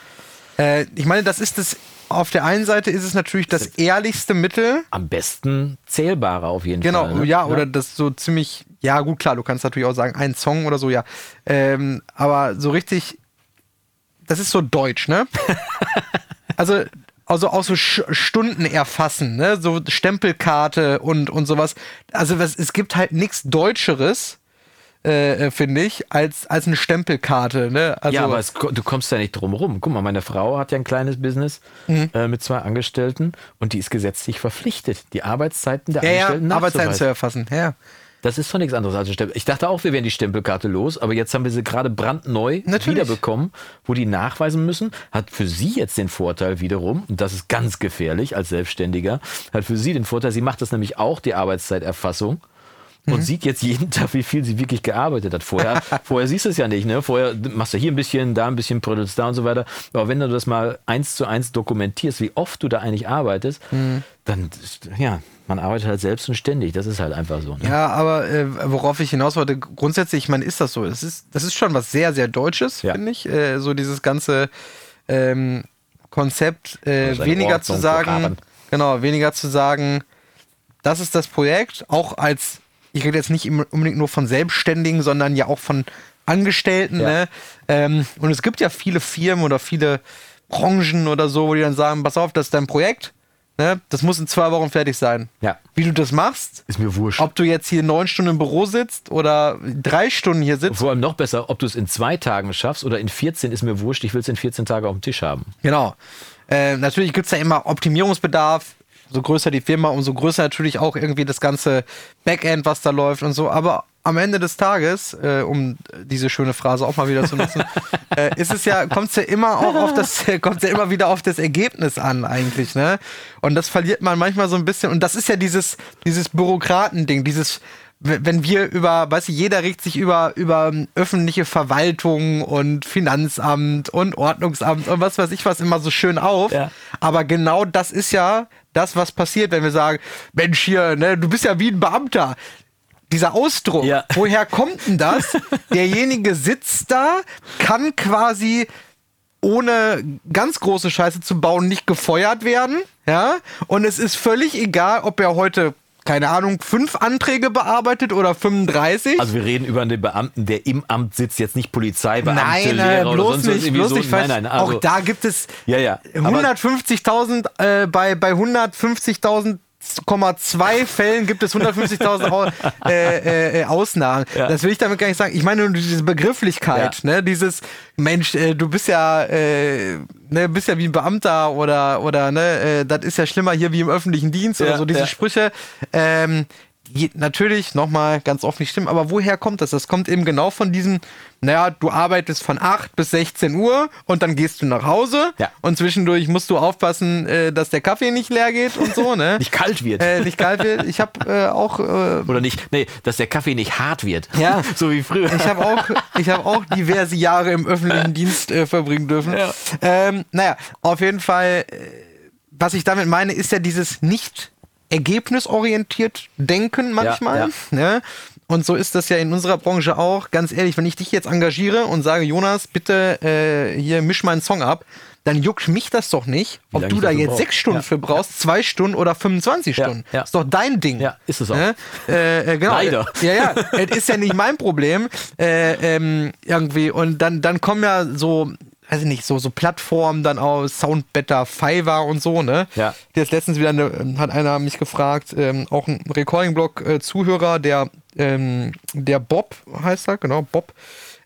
Äh, ich meine, das ist das. Auf der einen Seite ist es natürlich das ehrlichste Mittel, am besten zählbarer auf jeden Genau, Fall. ne? ja, oder das so ziemlich, ja gut, klar, du kannst natürlich auch sagen, ein Song oder so, ja. Ähm, aber so richtig, das ist so deutsch, ne? <laughs> also, also auch so Stunden erfassen, ne? So Stempelkarte und, und sowas. Also was, es gibt halt nichts Deutscheres, äh, äh, finde ich, als, als eine Stempelkarte, ne? Also, ja, aber es, du kommst ja nicht drum rum. Guck mal, meine Frau hat ja ein kleines Business Mhm. äh, mit zwei Angestellten und die ist gesetzlich verpflichtet, die Arbeitszeiten der ja, ja, Angestellten Arbeitszeiten zu erfassen, ja. Das ist doch nichts anderes als eine Stempel. Ich dachte auch, wir wären die Stempelkarte los, aber jetzt haben wir sie gerade brandneu Natürlich. wiederbekommen, wo die nachweisen müssen. Hat für sie jetzt den Vorteil wiederum, und das ist ganz gefährlich als Selbstständiger, hat für sie den Vorteil, sie macht das nämlich auch, die Arbeitszeiterfassung. Und Mhm. sieht jetzt jeden <laughs> Tag, wie viel sie wirklich gearbeitet hat. Vorher, <laughs> vorher siehst du es ja nicht, ne? Vorher machst du hier ein bisschen, da ein bisschen, prödelst da und so weiter. Aber wenn du das mal eins zu eins dokumentierst, wie oft du da eigentlich arbeitest, Mhm. dann, ja, man arbeitet halt selbst und ständig. Das ist halt einfach so. Ne? Ja, aber äh, worauf ich hinaus wollte, grundsätzlich, ich meine, ist das so? Es ist, das ist schon was sehr, sehr Deutsches, Ja. finde ich. Äh, so dieses ganze ähm, Konzept, äh, weniger Ordnung zu sagen, genau, weniger zu sagen, das ist das Projekt, auch als, ich rede jetzt nicht unbedingt nur von Selbstständigen, sondern ja auch von Angestellten. Ja. Ne? Ähm, und es gibt ja viele Firmen oder viele Branchen oder so, wo die dann sagen, pass auf, das ist dein Projekt, ne? das muss in zwei Wochen fertig sein. Ja. Wie du das machst, Ist mir wurscht. ob du jetzt hier neun Stunden im Büro sitzt oder drei Stunden hier sitzt. Vor allem noch besser, ob du es in zwei Tagen schaffst oder in 14, ist mir wurscht. Ich will es in 14 Tagen auf dem Tisch haben. Genau. Äh, natürlich gibt es da immer Optimierungsbedarf. So größer die Firma, umso größer natürlich auch irgendwie das ganze Backend, was da läuft und so. Aber am Ende des Tages, äh, um diese schöne Phrase auch mal wieder zu nutzen, <laughs> äh, ist es ja, kommt es ja immer auch auf das, <laughs> kommt ja immer wieder auf das Ergebnis an, eigentlich, ne? Und das verliert man manchmal so ein bisschen. Und das ist ja dieses, dieses Bürokratending, dieses, wenn wir über, weißt du, jeder regt sich über, über öffentliche Verwaltung und Finanzamt und Ordnungsamt und was weiß ich was immer so schön auf. Ja. Aber genau das ist ja das, was passiert, wenn wir sagen, Mensch, hier, ne, du bist ja wie ein Beamter. Dieser Ausdruck, Ja. <laughs> woher kommt denn das? Derjenige sitzt da, kann quasi ohne ganz große Scheiße zu bauen nicht gefeuert werden, ja? Und es ist völlig egal, ob er heute keine Ahnung, fünf Anträge bearbeitet oder 35. Also wir reden über einen Beamten, der im Amt sitzt, jetzt nicht Polizeibeamte, nein, äh, Lehrer oder bloß sonst was nicht, bloß so. nicht. Nein, nein, also, auch da gibt es Ja, ja. Aber- 150.000 äh, bei bei 150.000 2 Fällen gibt es 150.000 Au äh, äh, Ausnahmen. Ja. Das will ich damit gar nicht sagen. Ich meine nur diese Begrifflichkeit, ne? Dieses Mensch, äh, du bist ja, äh, ne, bist ja wie ein Beamter oder oder ne, äh, das ist ja schlimmer hier wie im öffentlichen Dienst oder Ja, so. Diese ja. Sprüche. Ähm, natürlich nochmal ganz oft nicht stimmen, aber woher kommt das? Das kommt eben genau von diesem, naja, du arbeitest von 8 bis 16 Uhr und dann gehst du nach Hause Ja. und zwischendurch musst du aufpassen, äh, dass der Kaffee nicht leer geht und so, ne? <laughs> nicht kalt wird. äh, nicht kalt wird. Ich habe äh, auch äh, Oder nicht, nee, dass der Kaffee nicht hart wird. Ja. <laughs> so wie früher. ich habe auch, ich habe auch diverse Jahre im öffentlichen Dienst äh, verbringen dürfen. Ja. Ähm, naja, auf jeden Fall, äh, was ich damit meine, ist ja dieses nicht ergebnisorientiert Denken manchmal. ja. Ne? Und so ist das ja in unserer Branche auch. Ganz ehrlich, wenn ich dich jetzt engagiere und sage, Jonas, bitte äh, hier misch meinen Song ab, dann juckt mich das doch nicht, ob du da jetzt brauch. sechs Stunden Ja. für brauchst, zwei Stunden oder 25 Ja, Stunden. ja. Ist doch dein Ding. Ja, ist es auch. Ne? Äh, äh, genau. Leider. <laughs> Ja, ja, es ist ja nicht mein Problem. Äh, ähm, irgendwie. Und dann, dann kommen ja so, weiß ich nicht, so, so Plattformen dann aus, Soundbetter, Fiverr und so, ne? Ja. Der ist letztens wieder, eine, hat einer mich gefragt, ähm, auch ein Recording-Blog-Zuhörer, der, ähm, der Bob heißt er, genau, Bob,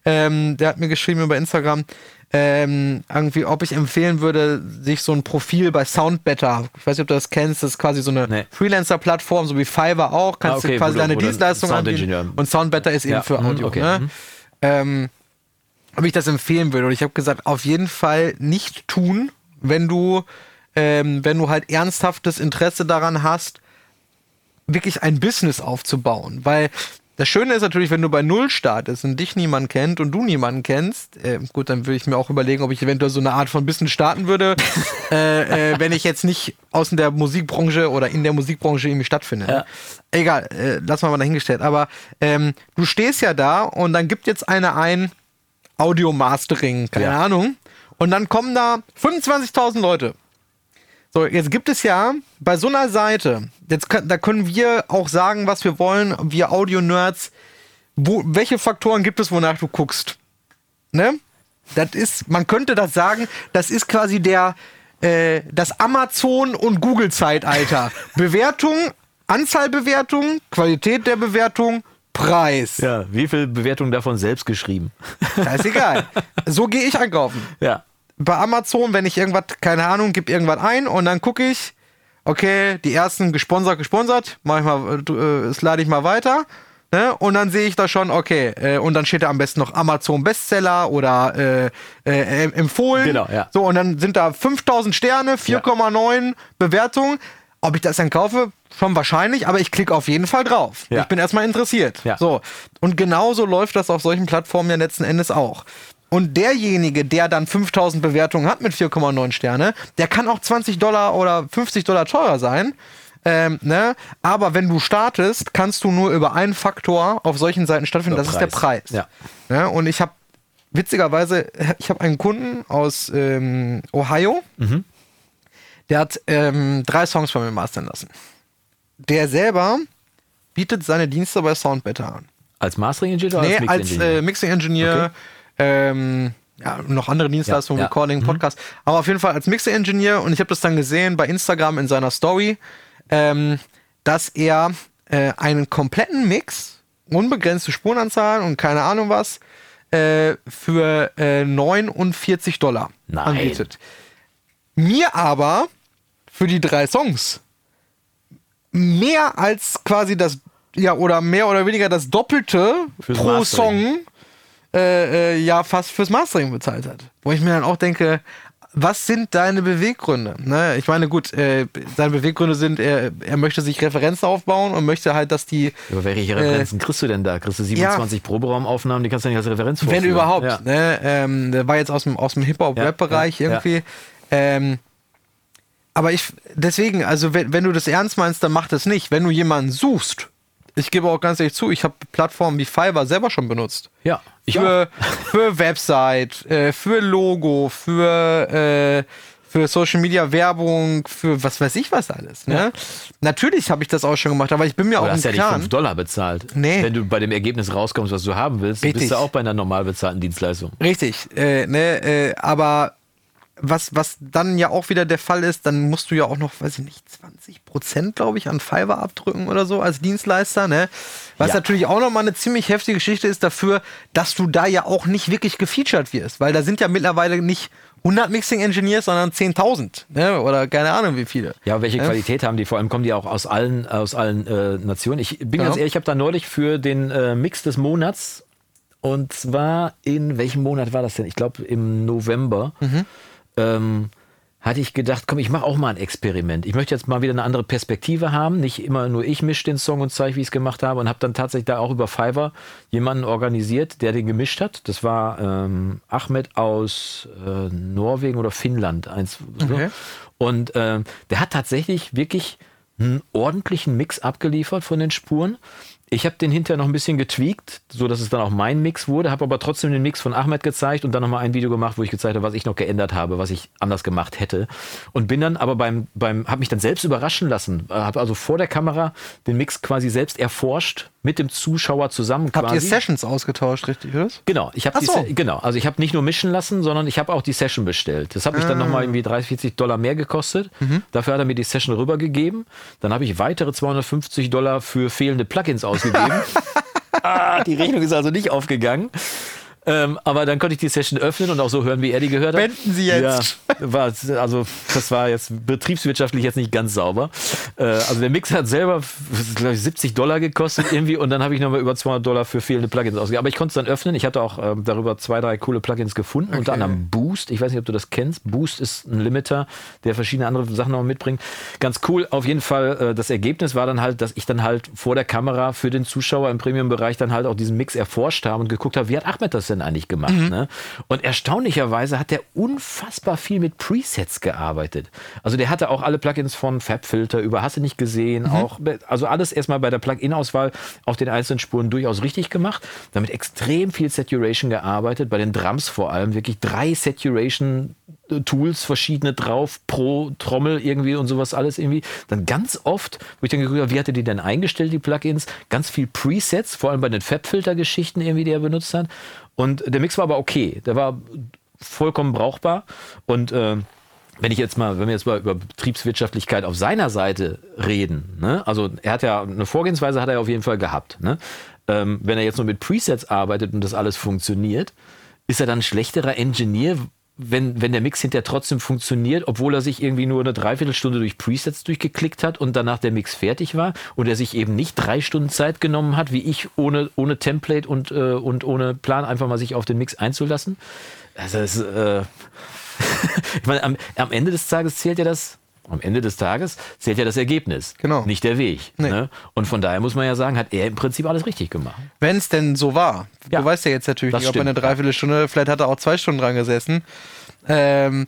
ähm, der hat mir geschrieben über Instagram, ähm, irgendwie, ob ich empfehlen würde, sich so ein Profil bei Soundbetter, ich weiß nicht, ob du das kennst, das ist quasi so eine Nee. Freelancer-Plattform, so wie Fiverr auch, kannst Ah, okay, du quasi wo deine wo Dienstleistung anbieten. Und Soundbetter ist eben Ja, für mhm, Audio. okay, Ne? mhm. Ob ich das empfehlen würde. Und ich habe gesagt, auf jeden Fall nicht tun, wenn du, ähm, wenn du halt ernsthaftes Interesse daran hast, wirklich ein Business aufzubauen. Weil das Schöne ist natürlich, wenn du bei Null startest und dich niemand kennt und du niemanden kennst, äh, gut, dann würde ich mir auch überlegen, ob ich eventuell so eine Art von Business starten würde, <laughs> äh, äh, wenn ich jetzt nicht aus der Musikbranche oder in der Musikbranche irgendwie stattfinde. Ja. Egal, äh, lass mal mal dahingestellt. Aber ähm, du stehst ja da und dann gibt jetzt eine ein Audio Mastering, keine Ja. Ahnung. Und dann kommen da 25.000 Leute. So, jetzt gibt es ja bei so einer Seite, jetzt da können wir auch sagen, was wir wollen, wir Audio-Nerds, welche Faktoren gibt es, wonach du guckst? Ne? Das ist, man könnte das sagen, das ist quasi der, äh, das Amazon- und Google-Zeitalter. <laughs> Bewertung, Anzahl Bewertung, Qualität der Bewertung, Preis. Ja, wie viel Bewertungen davon selbst geschrieben? <laughs> Scheißegal. so gehe ich einkaufen. Ja. bei Amazon, wenn ich irgendwas, keine Ahnung, gebe irgendwas ein und dann gucke ich, okay, die ersten gesponsert, gesponsert, mach ich mal, äh, das lade ich mal weiter. Ne? Und dann sehe ich da schon, okay, äh, und dann steht da am besten noch Amazon Bestseller oder äh, äh, empfohlen. Genau, ja. So, und dann sind da 5000 Sterne, 4,9 Bewertungen. Ob ich das dann kaufe, schon wahrscheinlich, aber ich klicke auf jeden Fall drauf. Ja. Ich bin erstmal interessiert. Ja. So. Und genauso läuft das auf solchen Plattformen ja letzten Endes auch. Und derjenige, der dann 5000 Bewertungen hat mit 4,9 Sterne, der kann auch 20 Dollar oder 50 Dollar teurer sein. Ähm, ne? Aber wenn du startest, kannst du nur über einen Faktor auf solchen Seiten stattfinden, Der das ist der Preis. Preis. Ja. Ne? Und ich habe witzigerweise, ich habe einen Kunden aus ähm, Ohio, der hat ähm, drei Songs von mir mastern lassen. Der selber bietet seine Dienste bei Soundbetter an. Als Mastering-Engineer oder Nee, als als Mixing-Engineer? äh, Mixing-Engineer, ähm, ja, noch andere Dienstleistungen, Ja, ja. Recording, Podcast, aber auf jeden Fall als Mixing-Engineer und ich habe das dann gesehen bei Instagram in seiner Story, ähm, dass er äh, einen kompletten Mix, unbegrenzte Spurenanzahl und keine Ahnung was, äh, für äh, 49 Dollar Nein. anbietet. Mir aber für die drei Songs mehr als quasi das, ja, oder mehr oder weniger das Doppelte Fürs pro Mastering. Song äh, äh, ja fast fürs Mastering bezahlt hat. Wo ich mir dann auch denke, was sind deine Beweggründe? Ne? Ich meine, gut, äh, seine Beweggründe sind, er, er möchte sich Referenzen aufbauen und möchte halt, dass die, Aber welche Referenzen kriegst du denn da? Kriegst du 27 Proberaumaufnahmen, die kannst du nicht als Referenz wenn vorführen. überhaupt, Ja. ne? ähm, der war jetzt aus dem, aus dem Hip-Hop-Rap-Bereich Ja, ja, irgendwie. Ähm, aber ich, deswegen, also wenn, wenn du das ernst meinst, dann mach das nicht. Wenn du jemanden suchst, ich gebe auch ganz ehrlich zu, ich habe Plattformen wie Fiverr selber schon benutzt. Ja, ich für, für Website, äh, für Logo, für, äh, für Social Media Werbung, für was weiß ich was alles. Ne? Natürlich habe ich das auch schon gemacht, aber ich bin mir Aber auch im hast ja nicht Klaren. 5 Dollar bezahlt. Nee. Wenn du bei dem Ergebnis rauskommst, was du haben willst, Richtig. bist du auch bei einer normal bezahlten Dienstleistung. Richtig, äh, ne, äh, aber was, was dann ja auch wieder der Fall ist, dann musst du ja auch noch, weiß ich nicht, 20 Prozent, glaube ich, an Fiverr abdrücken oder so als Dienstleister, ne? Was Ja. natürlich auch nochmal eine ziemlich heftige Geschichte ist dafür, dass du da ja auch nicht wirklich gefeatured wirst, weil da sind ja mittlerweile nicht 100 Mixing-Engineers, sondern 10.000, ne? Oder keine Ahnung wie viele. Ja, welche Ja. Qualität haben die? Vor allem kommen die auch aus allen, aus allen äh, Nationen. Ich bin Ja. ganz ehrlich, ich habe da neulich für den äh, Mix des Monats, und zwar in welchem Monat war das denn? Ich glaube im November, ähm, hatte ich gedacht, komm, ich mache auch mal ein Experiment. Ich möchte jetzt mal wieder eine andere Perspektive haben. Nicht immer nur ich mische den Song und zeige, wie ich es gemacht habe. Und habe dann tatsächlich da auch über Fiverr jemanden organisiert, der den gemischt hat. Das war ähm, Ahmed aus äh, Norwegen oder Finnland. Eins, Okay. und ähm, der hat tatsächlich wirklich einen ordentlichen Mix abgeliefert von den Spuren. Ich habe den hinterher noch ein bisschen getweakt, so dass es dann auch mein Mix wurde, habe aber trotzdem den Mix von Ahmed gezeigt und dann nochmal ein Video gemacht, wo ich gezeigt habe, was ich noch geändert habe, was ich anders gemacht hätte. Und bin dann aber beim, beim habe mich dann selbst überraschen lassen, habe also vor der Kamera den Mix quasi selbst erforscht, mit dem Zuschauer zusammen Habt quasi. ihr Sessions ausgetauscht, richtig, oder? Genau, ich habe so. Genau, also ich habe nicht nur mischen lassen, sondern ich habe auch die Session bestellt. Das hat mich dann Ah. nochmal irgendwie 30, 40 Dollar mehr gekostet. Mhm. Dafür hat er mir die Session rübergegeben. Dann habe ich weitere 250 Dollar für fehlende Plugins ausgegeben. <laughs> ah, die Rechnung ist also nicht aufgegangen. Ähm, aber dann konnte ich die Session öffnen und auch so hören, wie er die gehört hat. Wenden Sie jetzt. Ja, war, also das war jetzt betriebswirtschaftlich jetzt nicht ganz sauber. Äh, also der Mix hat selber, glaube ich, 70 Dollar gekostet irgendwie und dann habe ich nochmal über 200 Dollar für fehlende Plugins ausgegeben. Aber ich konnte es dann öffnen. Ich hatte auch ähm, darüber zwei, drei coole Plugins gefunden. Unter Okay. anderem Boost. Ich weiß nicht, ob du das kennst. Boost ist ein Limiter, der verschiedene andere Sachen noch mitbringt. Ganz cool. Auf jeden Fall, äh, das Ergebnis war dann halt, dass ich dann halt vor der Kamera für den Zuschauer im Premium-Bereich dann halt auch diesen Mix erforscht habe und geguckt habe, wie hat Ahmed das denn eigentlich gemacht? Ne? Und erstaunlicherweise hat der unfassbar viel mit Presets gearbeitet. Also der hatte auch alle Plugins von FabFilter über, hast du nicht gesehen, auch, also alles erstmal bei der Plugin-Auswahl auf den einzelnen Spuren durchaus richtig gemacht. Damit extrem viel Saturation gearbeitet, bei den Drums vor allem wirklich drei Saturation Tools, verschiedene drauf, pro Trommel irgendwie und sowas alles irgendwie. Dann ganz oft, wo ich dann geguckt habe, wie hatte die denn eingestellt, die Plugins? Ganz viel Presets, vor allem bei den Fabfilter-Geschichten irgendwie, die er benutzt hat. Und der Mix war aber okay. Der war vollkommen brauchbar. Und äh, wenn ich jetzt mal, wenn wir jetzt mal über Betriebswirtschaftlichkeit auf seiner Seite reden, ne? also er hat ja eine Vorgehensweise hat er auf jeden Fall gehabt. Ne? Ähm, wenn er jetzt nur mit Presets arbeitet und das alles funktioniert, ist er dann ein schlechterer Engineer, wenn, wenn der Mix hinterher trotzdem funktioniert, obwohl er sich irgendwie nur eine Dreiviertelstunde durch Presets durchgeklickt hat und danach der Mix fertig war und er sich eben nicht drei Stunden Zeit genommen hat, wie ich, ohne, ohne Template und, äh, und ohne Plan einfach mal sich auf den Mix einzulassen. Also es, äh, <laughs> ich meine, am, am Ende des Tages zählt ja das, am Ende des Tages zählt ja das Ergebnis, Genau. nicht der Weg. Nee. Ne? Und von daher muss man ja sagen, hat er im Prinzip alles richtig gemacht. Wenn es denn so war. Ja. Du weißt ja jetzt natürlich Das nicht, ob er eine stimmt. Dreiviertelstunde, vielleicht hat er auch zwei Stunden dran gesessen. Ähm,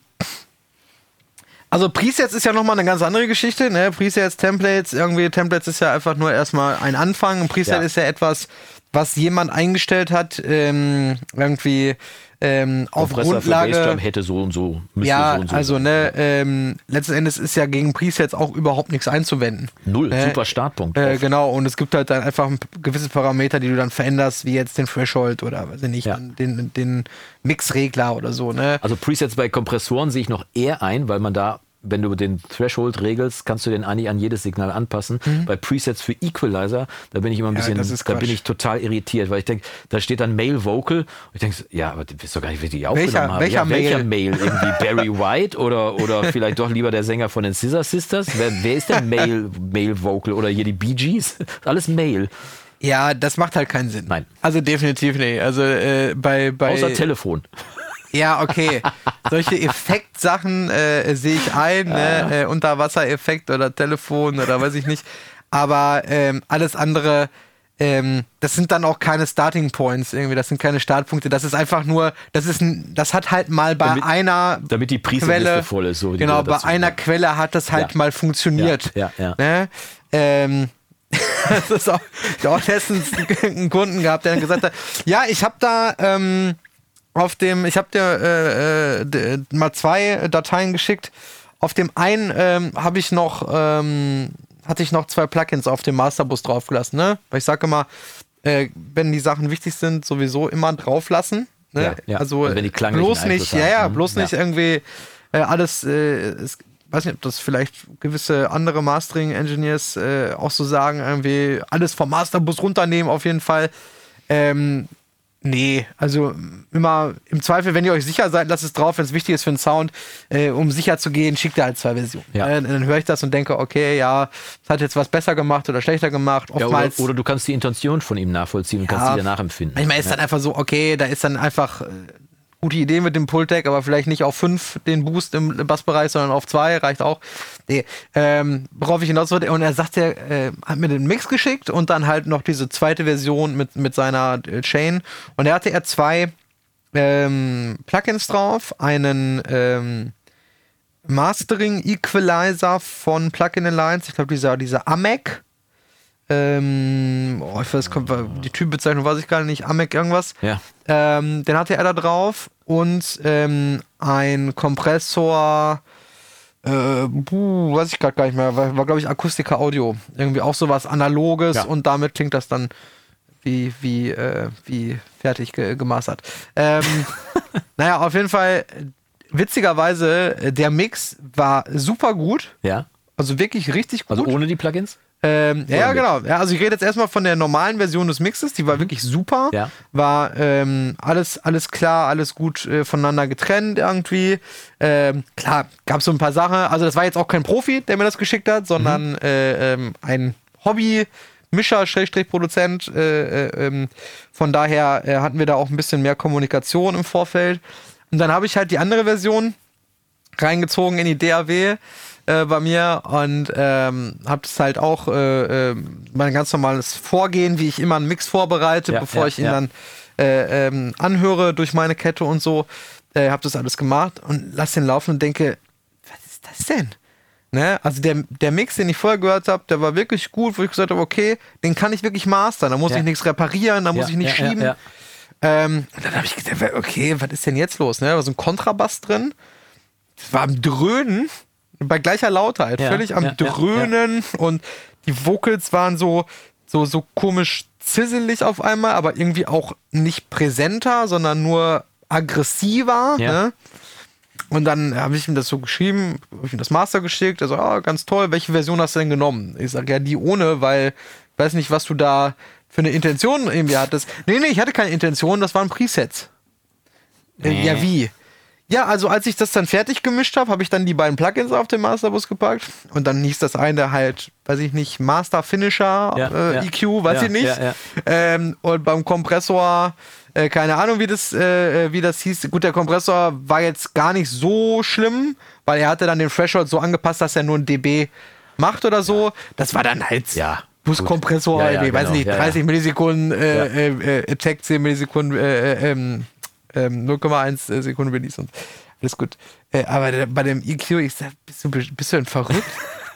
also Presets ist ja nochmal eine ganz andere Geschichte. Ne? Presets, Templates, irgendwie Templates ist ja einfach nur erstmal ein Anfang. Ein Preset Ja. ist ja etwas, was jemand eingestellt hat, ähm, irgendwie ähm, auf Kompressor für Grundlage. Hätte so und so, müsste Ja, so und so also ne, ähm, letzten Endes ist ja gegen Presets auch überhaupt nichts einzuwenden. Null, Ne? super Startpunkt. Äh, genau, und es gibt halt dann einfach ein- gewisse Parameter, die du dann veränderst, wie jetzt den Threshold oder weiß ich nicht, Ja. den, den Mixregler oder so, ne? Also Presets bei Kompressoren sehe ich noch eher ein, weil man da wenn du den Threshold regelst, kannst du den eigentlich an jedes Signal anpassen. Bei Presets für Equalizer, da bin ich immer ein Mhm. Ja, bisschen, ist da bin ich total irritiert, weil ich denke, da steht dann Male Vocal ich denke, ja, aber du weißt doch gar nicht, wie die aufgenommen Welcher- haben. welcher ja, welcher Male? Male? Irgendwie Barry <laughs> White oder, oder vielleicht doch lieber der Sänger von den Scissor Sisters? Wer, wer ist der Male, Male Vocal oder hier die Bee Gees? <laughs> Alles Male. Ja, das macht halt keinen Sinn. Nein. Also definitiv nicht. Also äh, bei, bei Außer Telefon. Ja, okay. Solche Effektsachen äh, sehe ich ein, ne? äh, Unterwassereffekt oder Telefon oder weiß ich nicht. Aber ähm, alles andere, ähm, das sind dann auch keine Starting Points irgendwie, das sind keine Startpunkte. Das ist einfach nur, das ist ein, das hat halt mal bei Damit- einer damit die Quelle, voll ist, so genau, bei einer Quelle hat das halt Ja. mal funktioniert. Ja, ja, Ne? Ähm, <laughs> das ist auch, ich hab auch letztens einen Kunden gehabt, der dann gesagt hat, ja, ich habe da ähm, auf dem, ich habe dir äh, äh, mal zwei Dateien geschickt. Auf dem einen ähm, habe ich noch, ähm, hatte ich noch zwei Plugins auf dem Masterbus draufgelassen, ne? Weil ich sage immer, äh, wenn die Sachen wichtig sind, sowieso immer drauflassen. Ne? Ja, ja. Also, Also wenn die klanglichen bloß nicht, ja, ja, bloß Ja. nicht irgendwie äh, alles, äh, es, weiß nicht, ob das vielleicht gewisse andere Mastering-Engineers äh, auch so sagen, irgendwie alles vom Masterbus runternehmen, auf jeden Fall. Ähm, nee, also immer im Zweifel, wenn ihr euch sicher seid, lasst es drauf, wenn es wichtig ist für den Sound, äh, um sicher zu gehen, schickt ihr halt zwei Versionen. Ja. Äh, dann höre ich das und denke, okay, ja, es hat jetzt was besser gemacht oder schlechter gemacht. Ja, oder, Oftmals. oder du kannst die Intention von ihm nachvollziehen und kannst sie dir nachempfinden. Manchmal ist dann einfach so, okay, da ist dann einfach äh, gute Idee mit dem Pultec, aber vielleicht nicht auf fünf den Boost im Bassbereich, sondern auf zwei, reicht auch. Nee, ähm, worauf ich hinaus wollte, und er sagt, er äh, hat mir den Mix geschickt und dann halt noch diese zweite Version mit, mit seiner äh, Chain. Und da hatte er zwei ähm, Plugins drauf, einen ähm, Mastering Equalizer von Plugin Alliance, ich glaube dieser, dieser AMEC. Ähm, oh, ich weiß, kommt, die Typbezeichnung weiß ich gar nicht, AMEC irgendwas. Ja. Ähm, den hatte er da drauf und ähm, ein Kompressor, äh, buh, weiß ich gerade gar nicht mehr, war, war glaube ich Akustika Audio. Irgendwie auch sowas Analoges Ja. und damit klingt das dann wie, wie, äh, wie fertig ge gemastert. Ähm, <laughs> naja, auf jeden Fall, witzigerweise, äh, der Mix war super gut. Ja. Also wirklich richtig gut. Also ohne die Plugins? Ähm, ja, genau. Ja, also ich rede jetzt erstmal von der normalen Version des Mixes, die war wirklich super. Ja. War ähm, alles, alles klar, alles gut äh, voneinander getrennt irgendwie. Ähm, klar, gab es so ein paar Sachen. Also das war jetzt auch kein Profi, der mir das geschickt hat, sondern äh, ähm, ein Hobby. Mischer, Schrägstrich Produzent. Äh, äh, ähm, von daher äh, hatten wir da auch ein bisschen mehr Kommunikation im Vorfeld. Und dann habe ich halt die andere Version reingezogen in die DAW äh, bei mir und ähm, habe das halt auch äh, äh, mein ganz normales Vorgehen, wie ich immer einen Mix vorbereite, Ja, bevor ja, ich ihn ja. dann äh, ähm, anhöre durch meine Kette und so. Äh, habe das alles gemacht und lass den laufen und denke, was ist das denn? Ne? Also der, der Mix, den ich vorher gehört habe, der war wirklich gut, wo ich gesagt habe, okay, den kann ich wirklich mastern. Da muss ich nichts reparieren, da muss ich nicht schieben. Ähm, und dann habe ich gedacht, okay, was ist denn jetzt los? Ne? Da war so ein Kontrabass drin. Das war am Dröhnen, bei gleicher Lautheit, Ja, völlig am ja, ja, Dröhnen. Und die Vocals waren so, so, so komisch zisselig auf einmal, aber irgendwie auch nicht präsenter, sondern nur aggressiver. Ja. Ne? Und dann habe ich ihm das so geschrieben, habe ich ihm das Master geschickt. Er so, ah, ganz toll, welche Version hast du denn genommen? Ich sage, ja, die ohne, weil ich weiß nicht, was du da für eine Intention irgendwie hattest. Nee, nee, ich hatte keine Intention, das waren Presets. Äh, Nee. Ja, wie? Ja, also als ich das dann fertig gemischt habe, habe ich dann die beiden Plugins auf den Masterbus gepackt und dann hieß das eine halt, weiß ich nicht, Master Finisher Ja, äh, ja. EQ, weiß Ja, ich nicht. Ähm, und beim Kompressor, äh, keine Ahnung, wie das, äh, wie das hieß. Gut, der Kompressor war jetzt gar nicht so schlimm, weil er hatte dann den Threshold so angepasst, dass er nur ein dB macht oder so. Das war dann halt Ja, Buskompressor. Ja, ja, weiß genau. nicht, Ja, ja. 30 Millisekunden äh, Ja. äh, äh, Attack, 10 Millisekunden, äh, äh, ähm, ähm, 0,1 äh, Sekunden Release und alles gut. Äh, aber der, bei dem EQ, ich sag, bist du, bist du denn verrückt?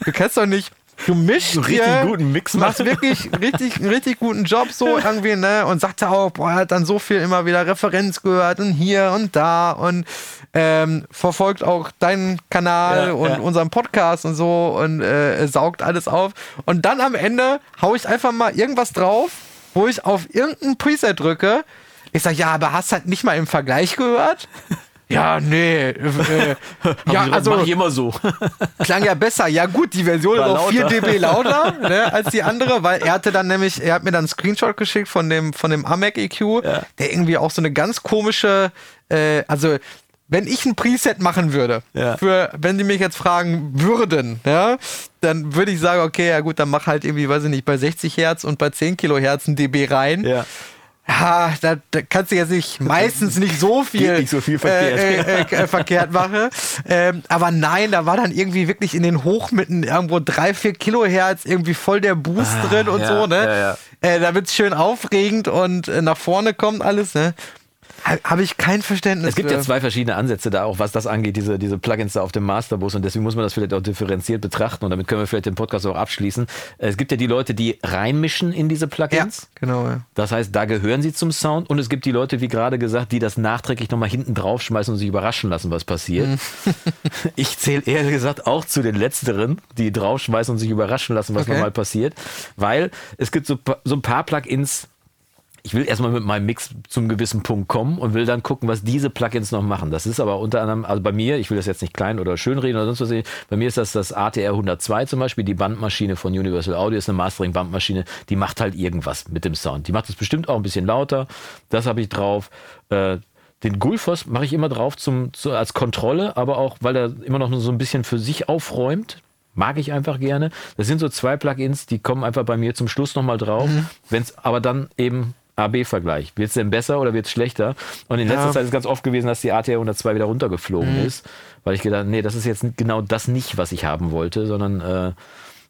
du kannst doch nicht. Du mischst So richtig hier, guten Mix machst wirklich richtig, einen richtig guten Job so irgendwie, ne? Und sagte auch, boah, er hat dann so viel immer wieder Referenz gehört und hier und da und ähm, verfolgt auch deinen Kanal Ja, und ja. unseren Podcast und so und äh, saugt alles auf. Und dann am Ende hau ich einfach mal irgendwas drauf, wo ich auf irgendein Preset drücke. Ich sag, ja, aber hast halt nicht mal im Vergleich gehört? <laughs> Ja, nee. Äh, <laughs> ja, Mach also ich immer so. <laughs> klang ja besser. Ja gut, die Version War auch 4 lauter. dB lauter ne, als die andere, weil er hatte dann nämlich, er hat mir dann einen Screenshot geschickt von dem, von dem AMEC EQ, Ja. der irgendwie auch so eine ganz komische, äh, also wenn ich ein Preset machen würde, Ja. für, wenn die mich jetzt fragen würden, ja, dann würde ich sagen, okay, ja gut, dann mach halt irgendwie, weiß ich nicht, bei 60 Hertz und bei 10 Kilohertz ein dB rein. Ja. Ja, da, da kannst du jetzt nicht, <laughs> meistens nicht so viel, nicht so viel verkehrt. äh, äh, äh, verkehrt mache. Ähm, aber nein, da war dann irgendwie wirklich in den Hochmitten irgendwo drei, vier Kilohertz irgendwie voll der Boost Ah, drin und ja, so, ne? ja, ja. Äh, da wird's schön aufregend und äh, nach vorne kommt alles, ne? Ha- Habe ich kein Verständnis Es gibt ja für. zwei verschiedene Ansätze da, auch was das angeht, diese, diese Plugins da auf dem Masterbus und deswegen muss man das vielleicht auch differenziert betrachten und damit können wir vielleicht den Podcast auch abschließen. Es gibt ja die Leute, die reinmischen in diese Ja, Plugins. genau, ja. Das heißt, da gehören sie zum Sound und es gibt die Leute, wie gerade gesagt, die das nachträglich nochmal hinten draufschmeißen und sich überraschen lassen, was passiert. Mhm. <laughs> Ich zähle ehrlich gesagt auch zu den Letzteren, die draufschmeißen und sich überraschen lassen, was Okay. nochmal passiert, weil es gibt so, so ein paar Plugins, ich will erstmal mit meinem Mix zum gewissen Punkt kommen und will dann gucken, was diese Plugins noch machen. Das ist aber unter anderem, also bei mir, ich will das jetzt nicht klein oder schönreden oder sonst was, sehen, bei mir ist das das ATR 102 zum Beispiel, die Bandmaschine von Universal Audio, ist eine Mastering-Bandmaschine, die macht halt irgendwas mit dem Sound. Die macht es bestimmt auch ein bisschen lauter, das habe ich drauf. Äh, den Gulfos mache ich immer drauf zum, zu, als Kontrolle, aber auch, weil er immer noch so ein bisschen für sich aufräumt. Mag ich einfach gerne. Das sind so zwei Plugins, die kommen einfach bei mir zum Schluss nochmal drauf. Wenn es aber dann eben AB-Vergleich. Wird es denn besser oder wird es schlechter? Und in letzter Ja. Zeit ist ganz oft gewesen, dass die ATR 102 wieder runtergeflogen ist, weil ich gedacht, nee, das ist jetzt genau das nicht, was ich haben wollte, sondern äh,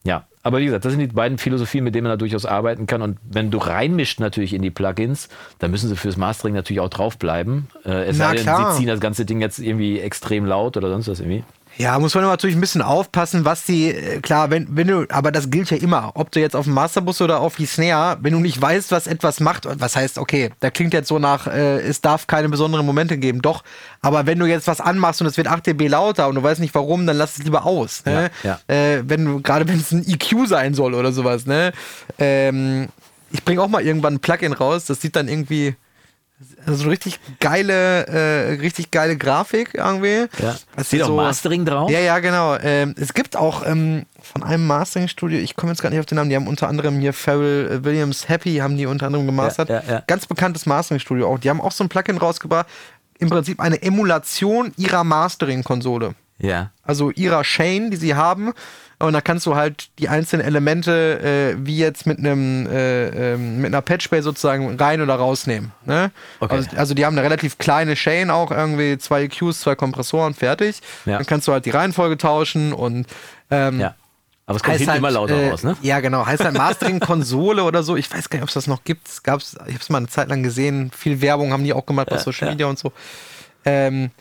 ja. Aber wie gesagt, das sind die beiden Philosophien, mit denen man da durchaus arbeiten kann. Und wenn du reinmischt natürlich in die Plugins, dann müssen sie fürs Mastering natürlich auch draufbleiben. Äh, es Na sei denn, klar. sie ziehen das ganze Ding jetzt irgendwie extrem laut oder sonst was irgendwie. Ja, muss man natürlich ein bisschen aufpassen, was die, äh, klar, wenn, wenn du, aber das gilt ja immer, ob du jetzt auf dem Masterbus oder auf die Snare, wenn du nicht weißt, was etwas macht, was heißt, okay, da klingt jetzt so nach, äh, es darf keine besonderen Momente geben, doch, aber wenn du jetzt was anmachst und es wird 8 dB lauter und du weißt nicht warum, dann lass es lieber aus, ne? Ja, Äh, wenn du, gerade wenn es ein EQ sein soll oder sowas, ne? Ähm, ich bringe auch mal irgendwann ein Plugin raus, das sieht dann irgendwie, also richtig geile, äh, richtig geile Grafik irgendwie. Ja. Das Steht ist auch so- Mastering drauf? Ja, ja, genau. Ähm, es gibt auch ähm, von einem Mastering-Studio, ich komme jetzt gar nicht auf den Namen, die haben unter anderem hier Pharrell äh, Williams Happy, haben die unter anderem gemastert. Ja, ja, ja. Ganz bekanntes Mastering-Studio auch. Die haben auch so ein Plugin rausgebracht, im Prinzip eine Emulation ihrer Mastering-Konsole. Ja. Also ihrer Chain, die sie haben. Und da kannst du halt die einzelnen Elemente, äh, wie jetzt mit einem äh, ähm, mit einer Patchbay sozusagen rein oder rausnehmen. Ne? Okay. Also, also die haben eine relativ kleine Chain auch, irgendwie zwei EQs, zwei Kompressoren, fertig. Ja. Dann kannst du halt die Reihenfolge tauschen und ähm, Ja. Aber es kommt hinten immer lauter äh, raus, ne? Ja, genau. Heißt halt <laughs> Mastering-Konsole oder so. Ich weiß gar nicht, ob es das noch gibt. Es gab's, ich habe es mal eine Zeit lang gesehen. Viel Werbung haben die auch gemacht bei Ja, Social ja. Media und so. Ähm,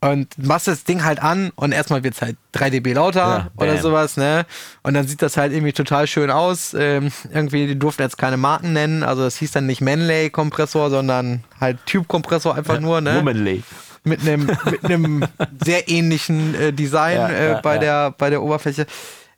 und machst das Ding halt an und erstmal wird es halt 3 dB lauter Ja, oder sowas, ne? Und dann sieht das halt irgendwie total schön aus. Ähm, irgendwie, die durften jetzt keine Marken nennen. Also das hieß dann nicht Manley-Kompressor, sondern halt Tube-Kompressor einfach nur, ne? Womanly. mit einem mit einem <laughs> sehr ähnlichen äh, Design Ja, äh, ja, bei ja. der bei der Oberfläche.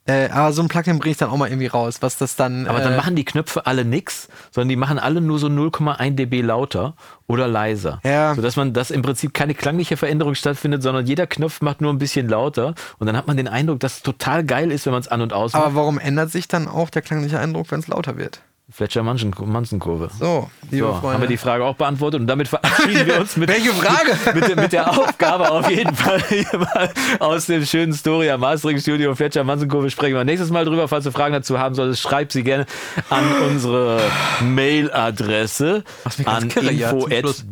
Äh, aber so ein Plugin bringe ich dann auch mal irgendwie raus, was das dann. Aber dann äh, machen die Knöpfe alle nix, sondern die machen alle nur so 0,1 dB lauter oder leiser. Ja. Sodass man das im Prinzip keine klangliche Veränderung stattfindet, sondern jeder Knopf macht nur ein bisschen lauter und dann hat man den Eindruck, dass es total geil ist, wenn man es an- und aus macht. aber warum ändert sich dann auch der klangliche Eindruck, wenn es lauter wird? Fletcher Manson-Kurve. So, liebe So, Freunde. haben wir die Frage auch beantwortet und damit verabschieden wir uns mit, <laughs> Welche Frage? <laughs> mit, der- mit der Aufgabe auf jeden Fall hier mal aus dem schönen Storia Mastering Studio Fletcher Mansenkurve sprechen wir nächstes Mal drüber. Falls du Fragen dazu haben solltest, schreib sie gerne an unsere Mailadresse an kirre hier info zum Schluss.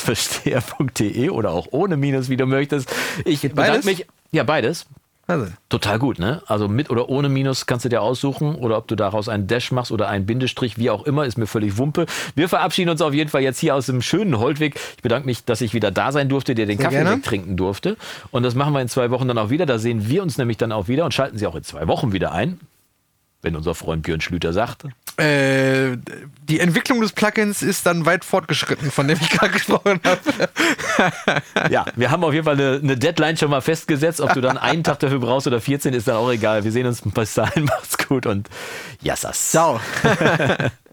<laughs> versteher.de oder auch ohne Minus, wie du möchtest. Ich bedanke beides? mich. Ja, beides. Also, Total gut, ne? Also mit oder ohne Minus kannst du dir aussuchen oder ob du daraus einen Dash machst oder einen Bindestrich, wie auch immer, ist mir völlig Wumpe. Wir verabschieden uns auf jeden Fall jetzt hier aus dem schönen Holtweg. Ich bedanke mich, dass ich wieder da sein durfte, dir den Sehr Kaffee gerne. wegtrinken durfte. Und das machen wir in zwei Wochen dann auch wieder. Da sehen wir uns nämlich dann auch wieder und schalten Sie auch in zwei Wochen wieder ein, wenn unser Freund Björn Schlüter sagt. Äh, die Entwicklung des Plugins ist dann weit fortgeschritten, von dem ich <laughs> gerade gesprochen habe. Ja, wir haben auf jeden Fall eine, eine Deadline schon mal festgesetzt. Ob du dann einen Tag dafür brauchst oder 14, ist dann auch egal. Wir sehen uns bis dahin. <laughs> Macht's gut und Yassas. Ciao. <laughs>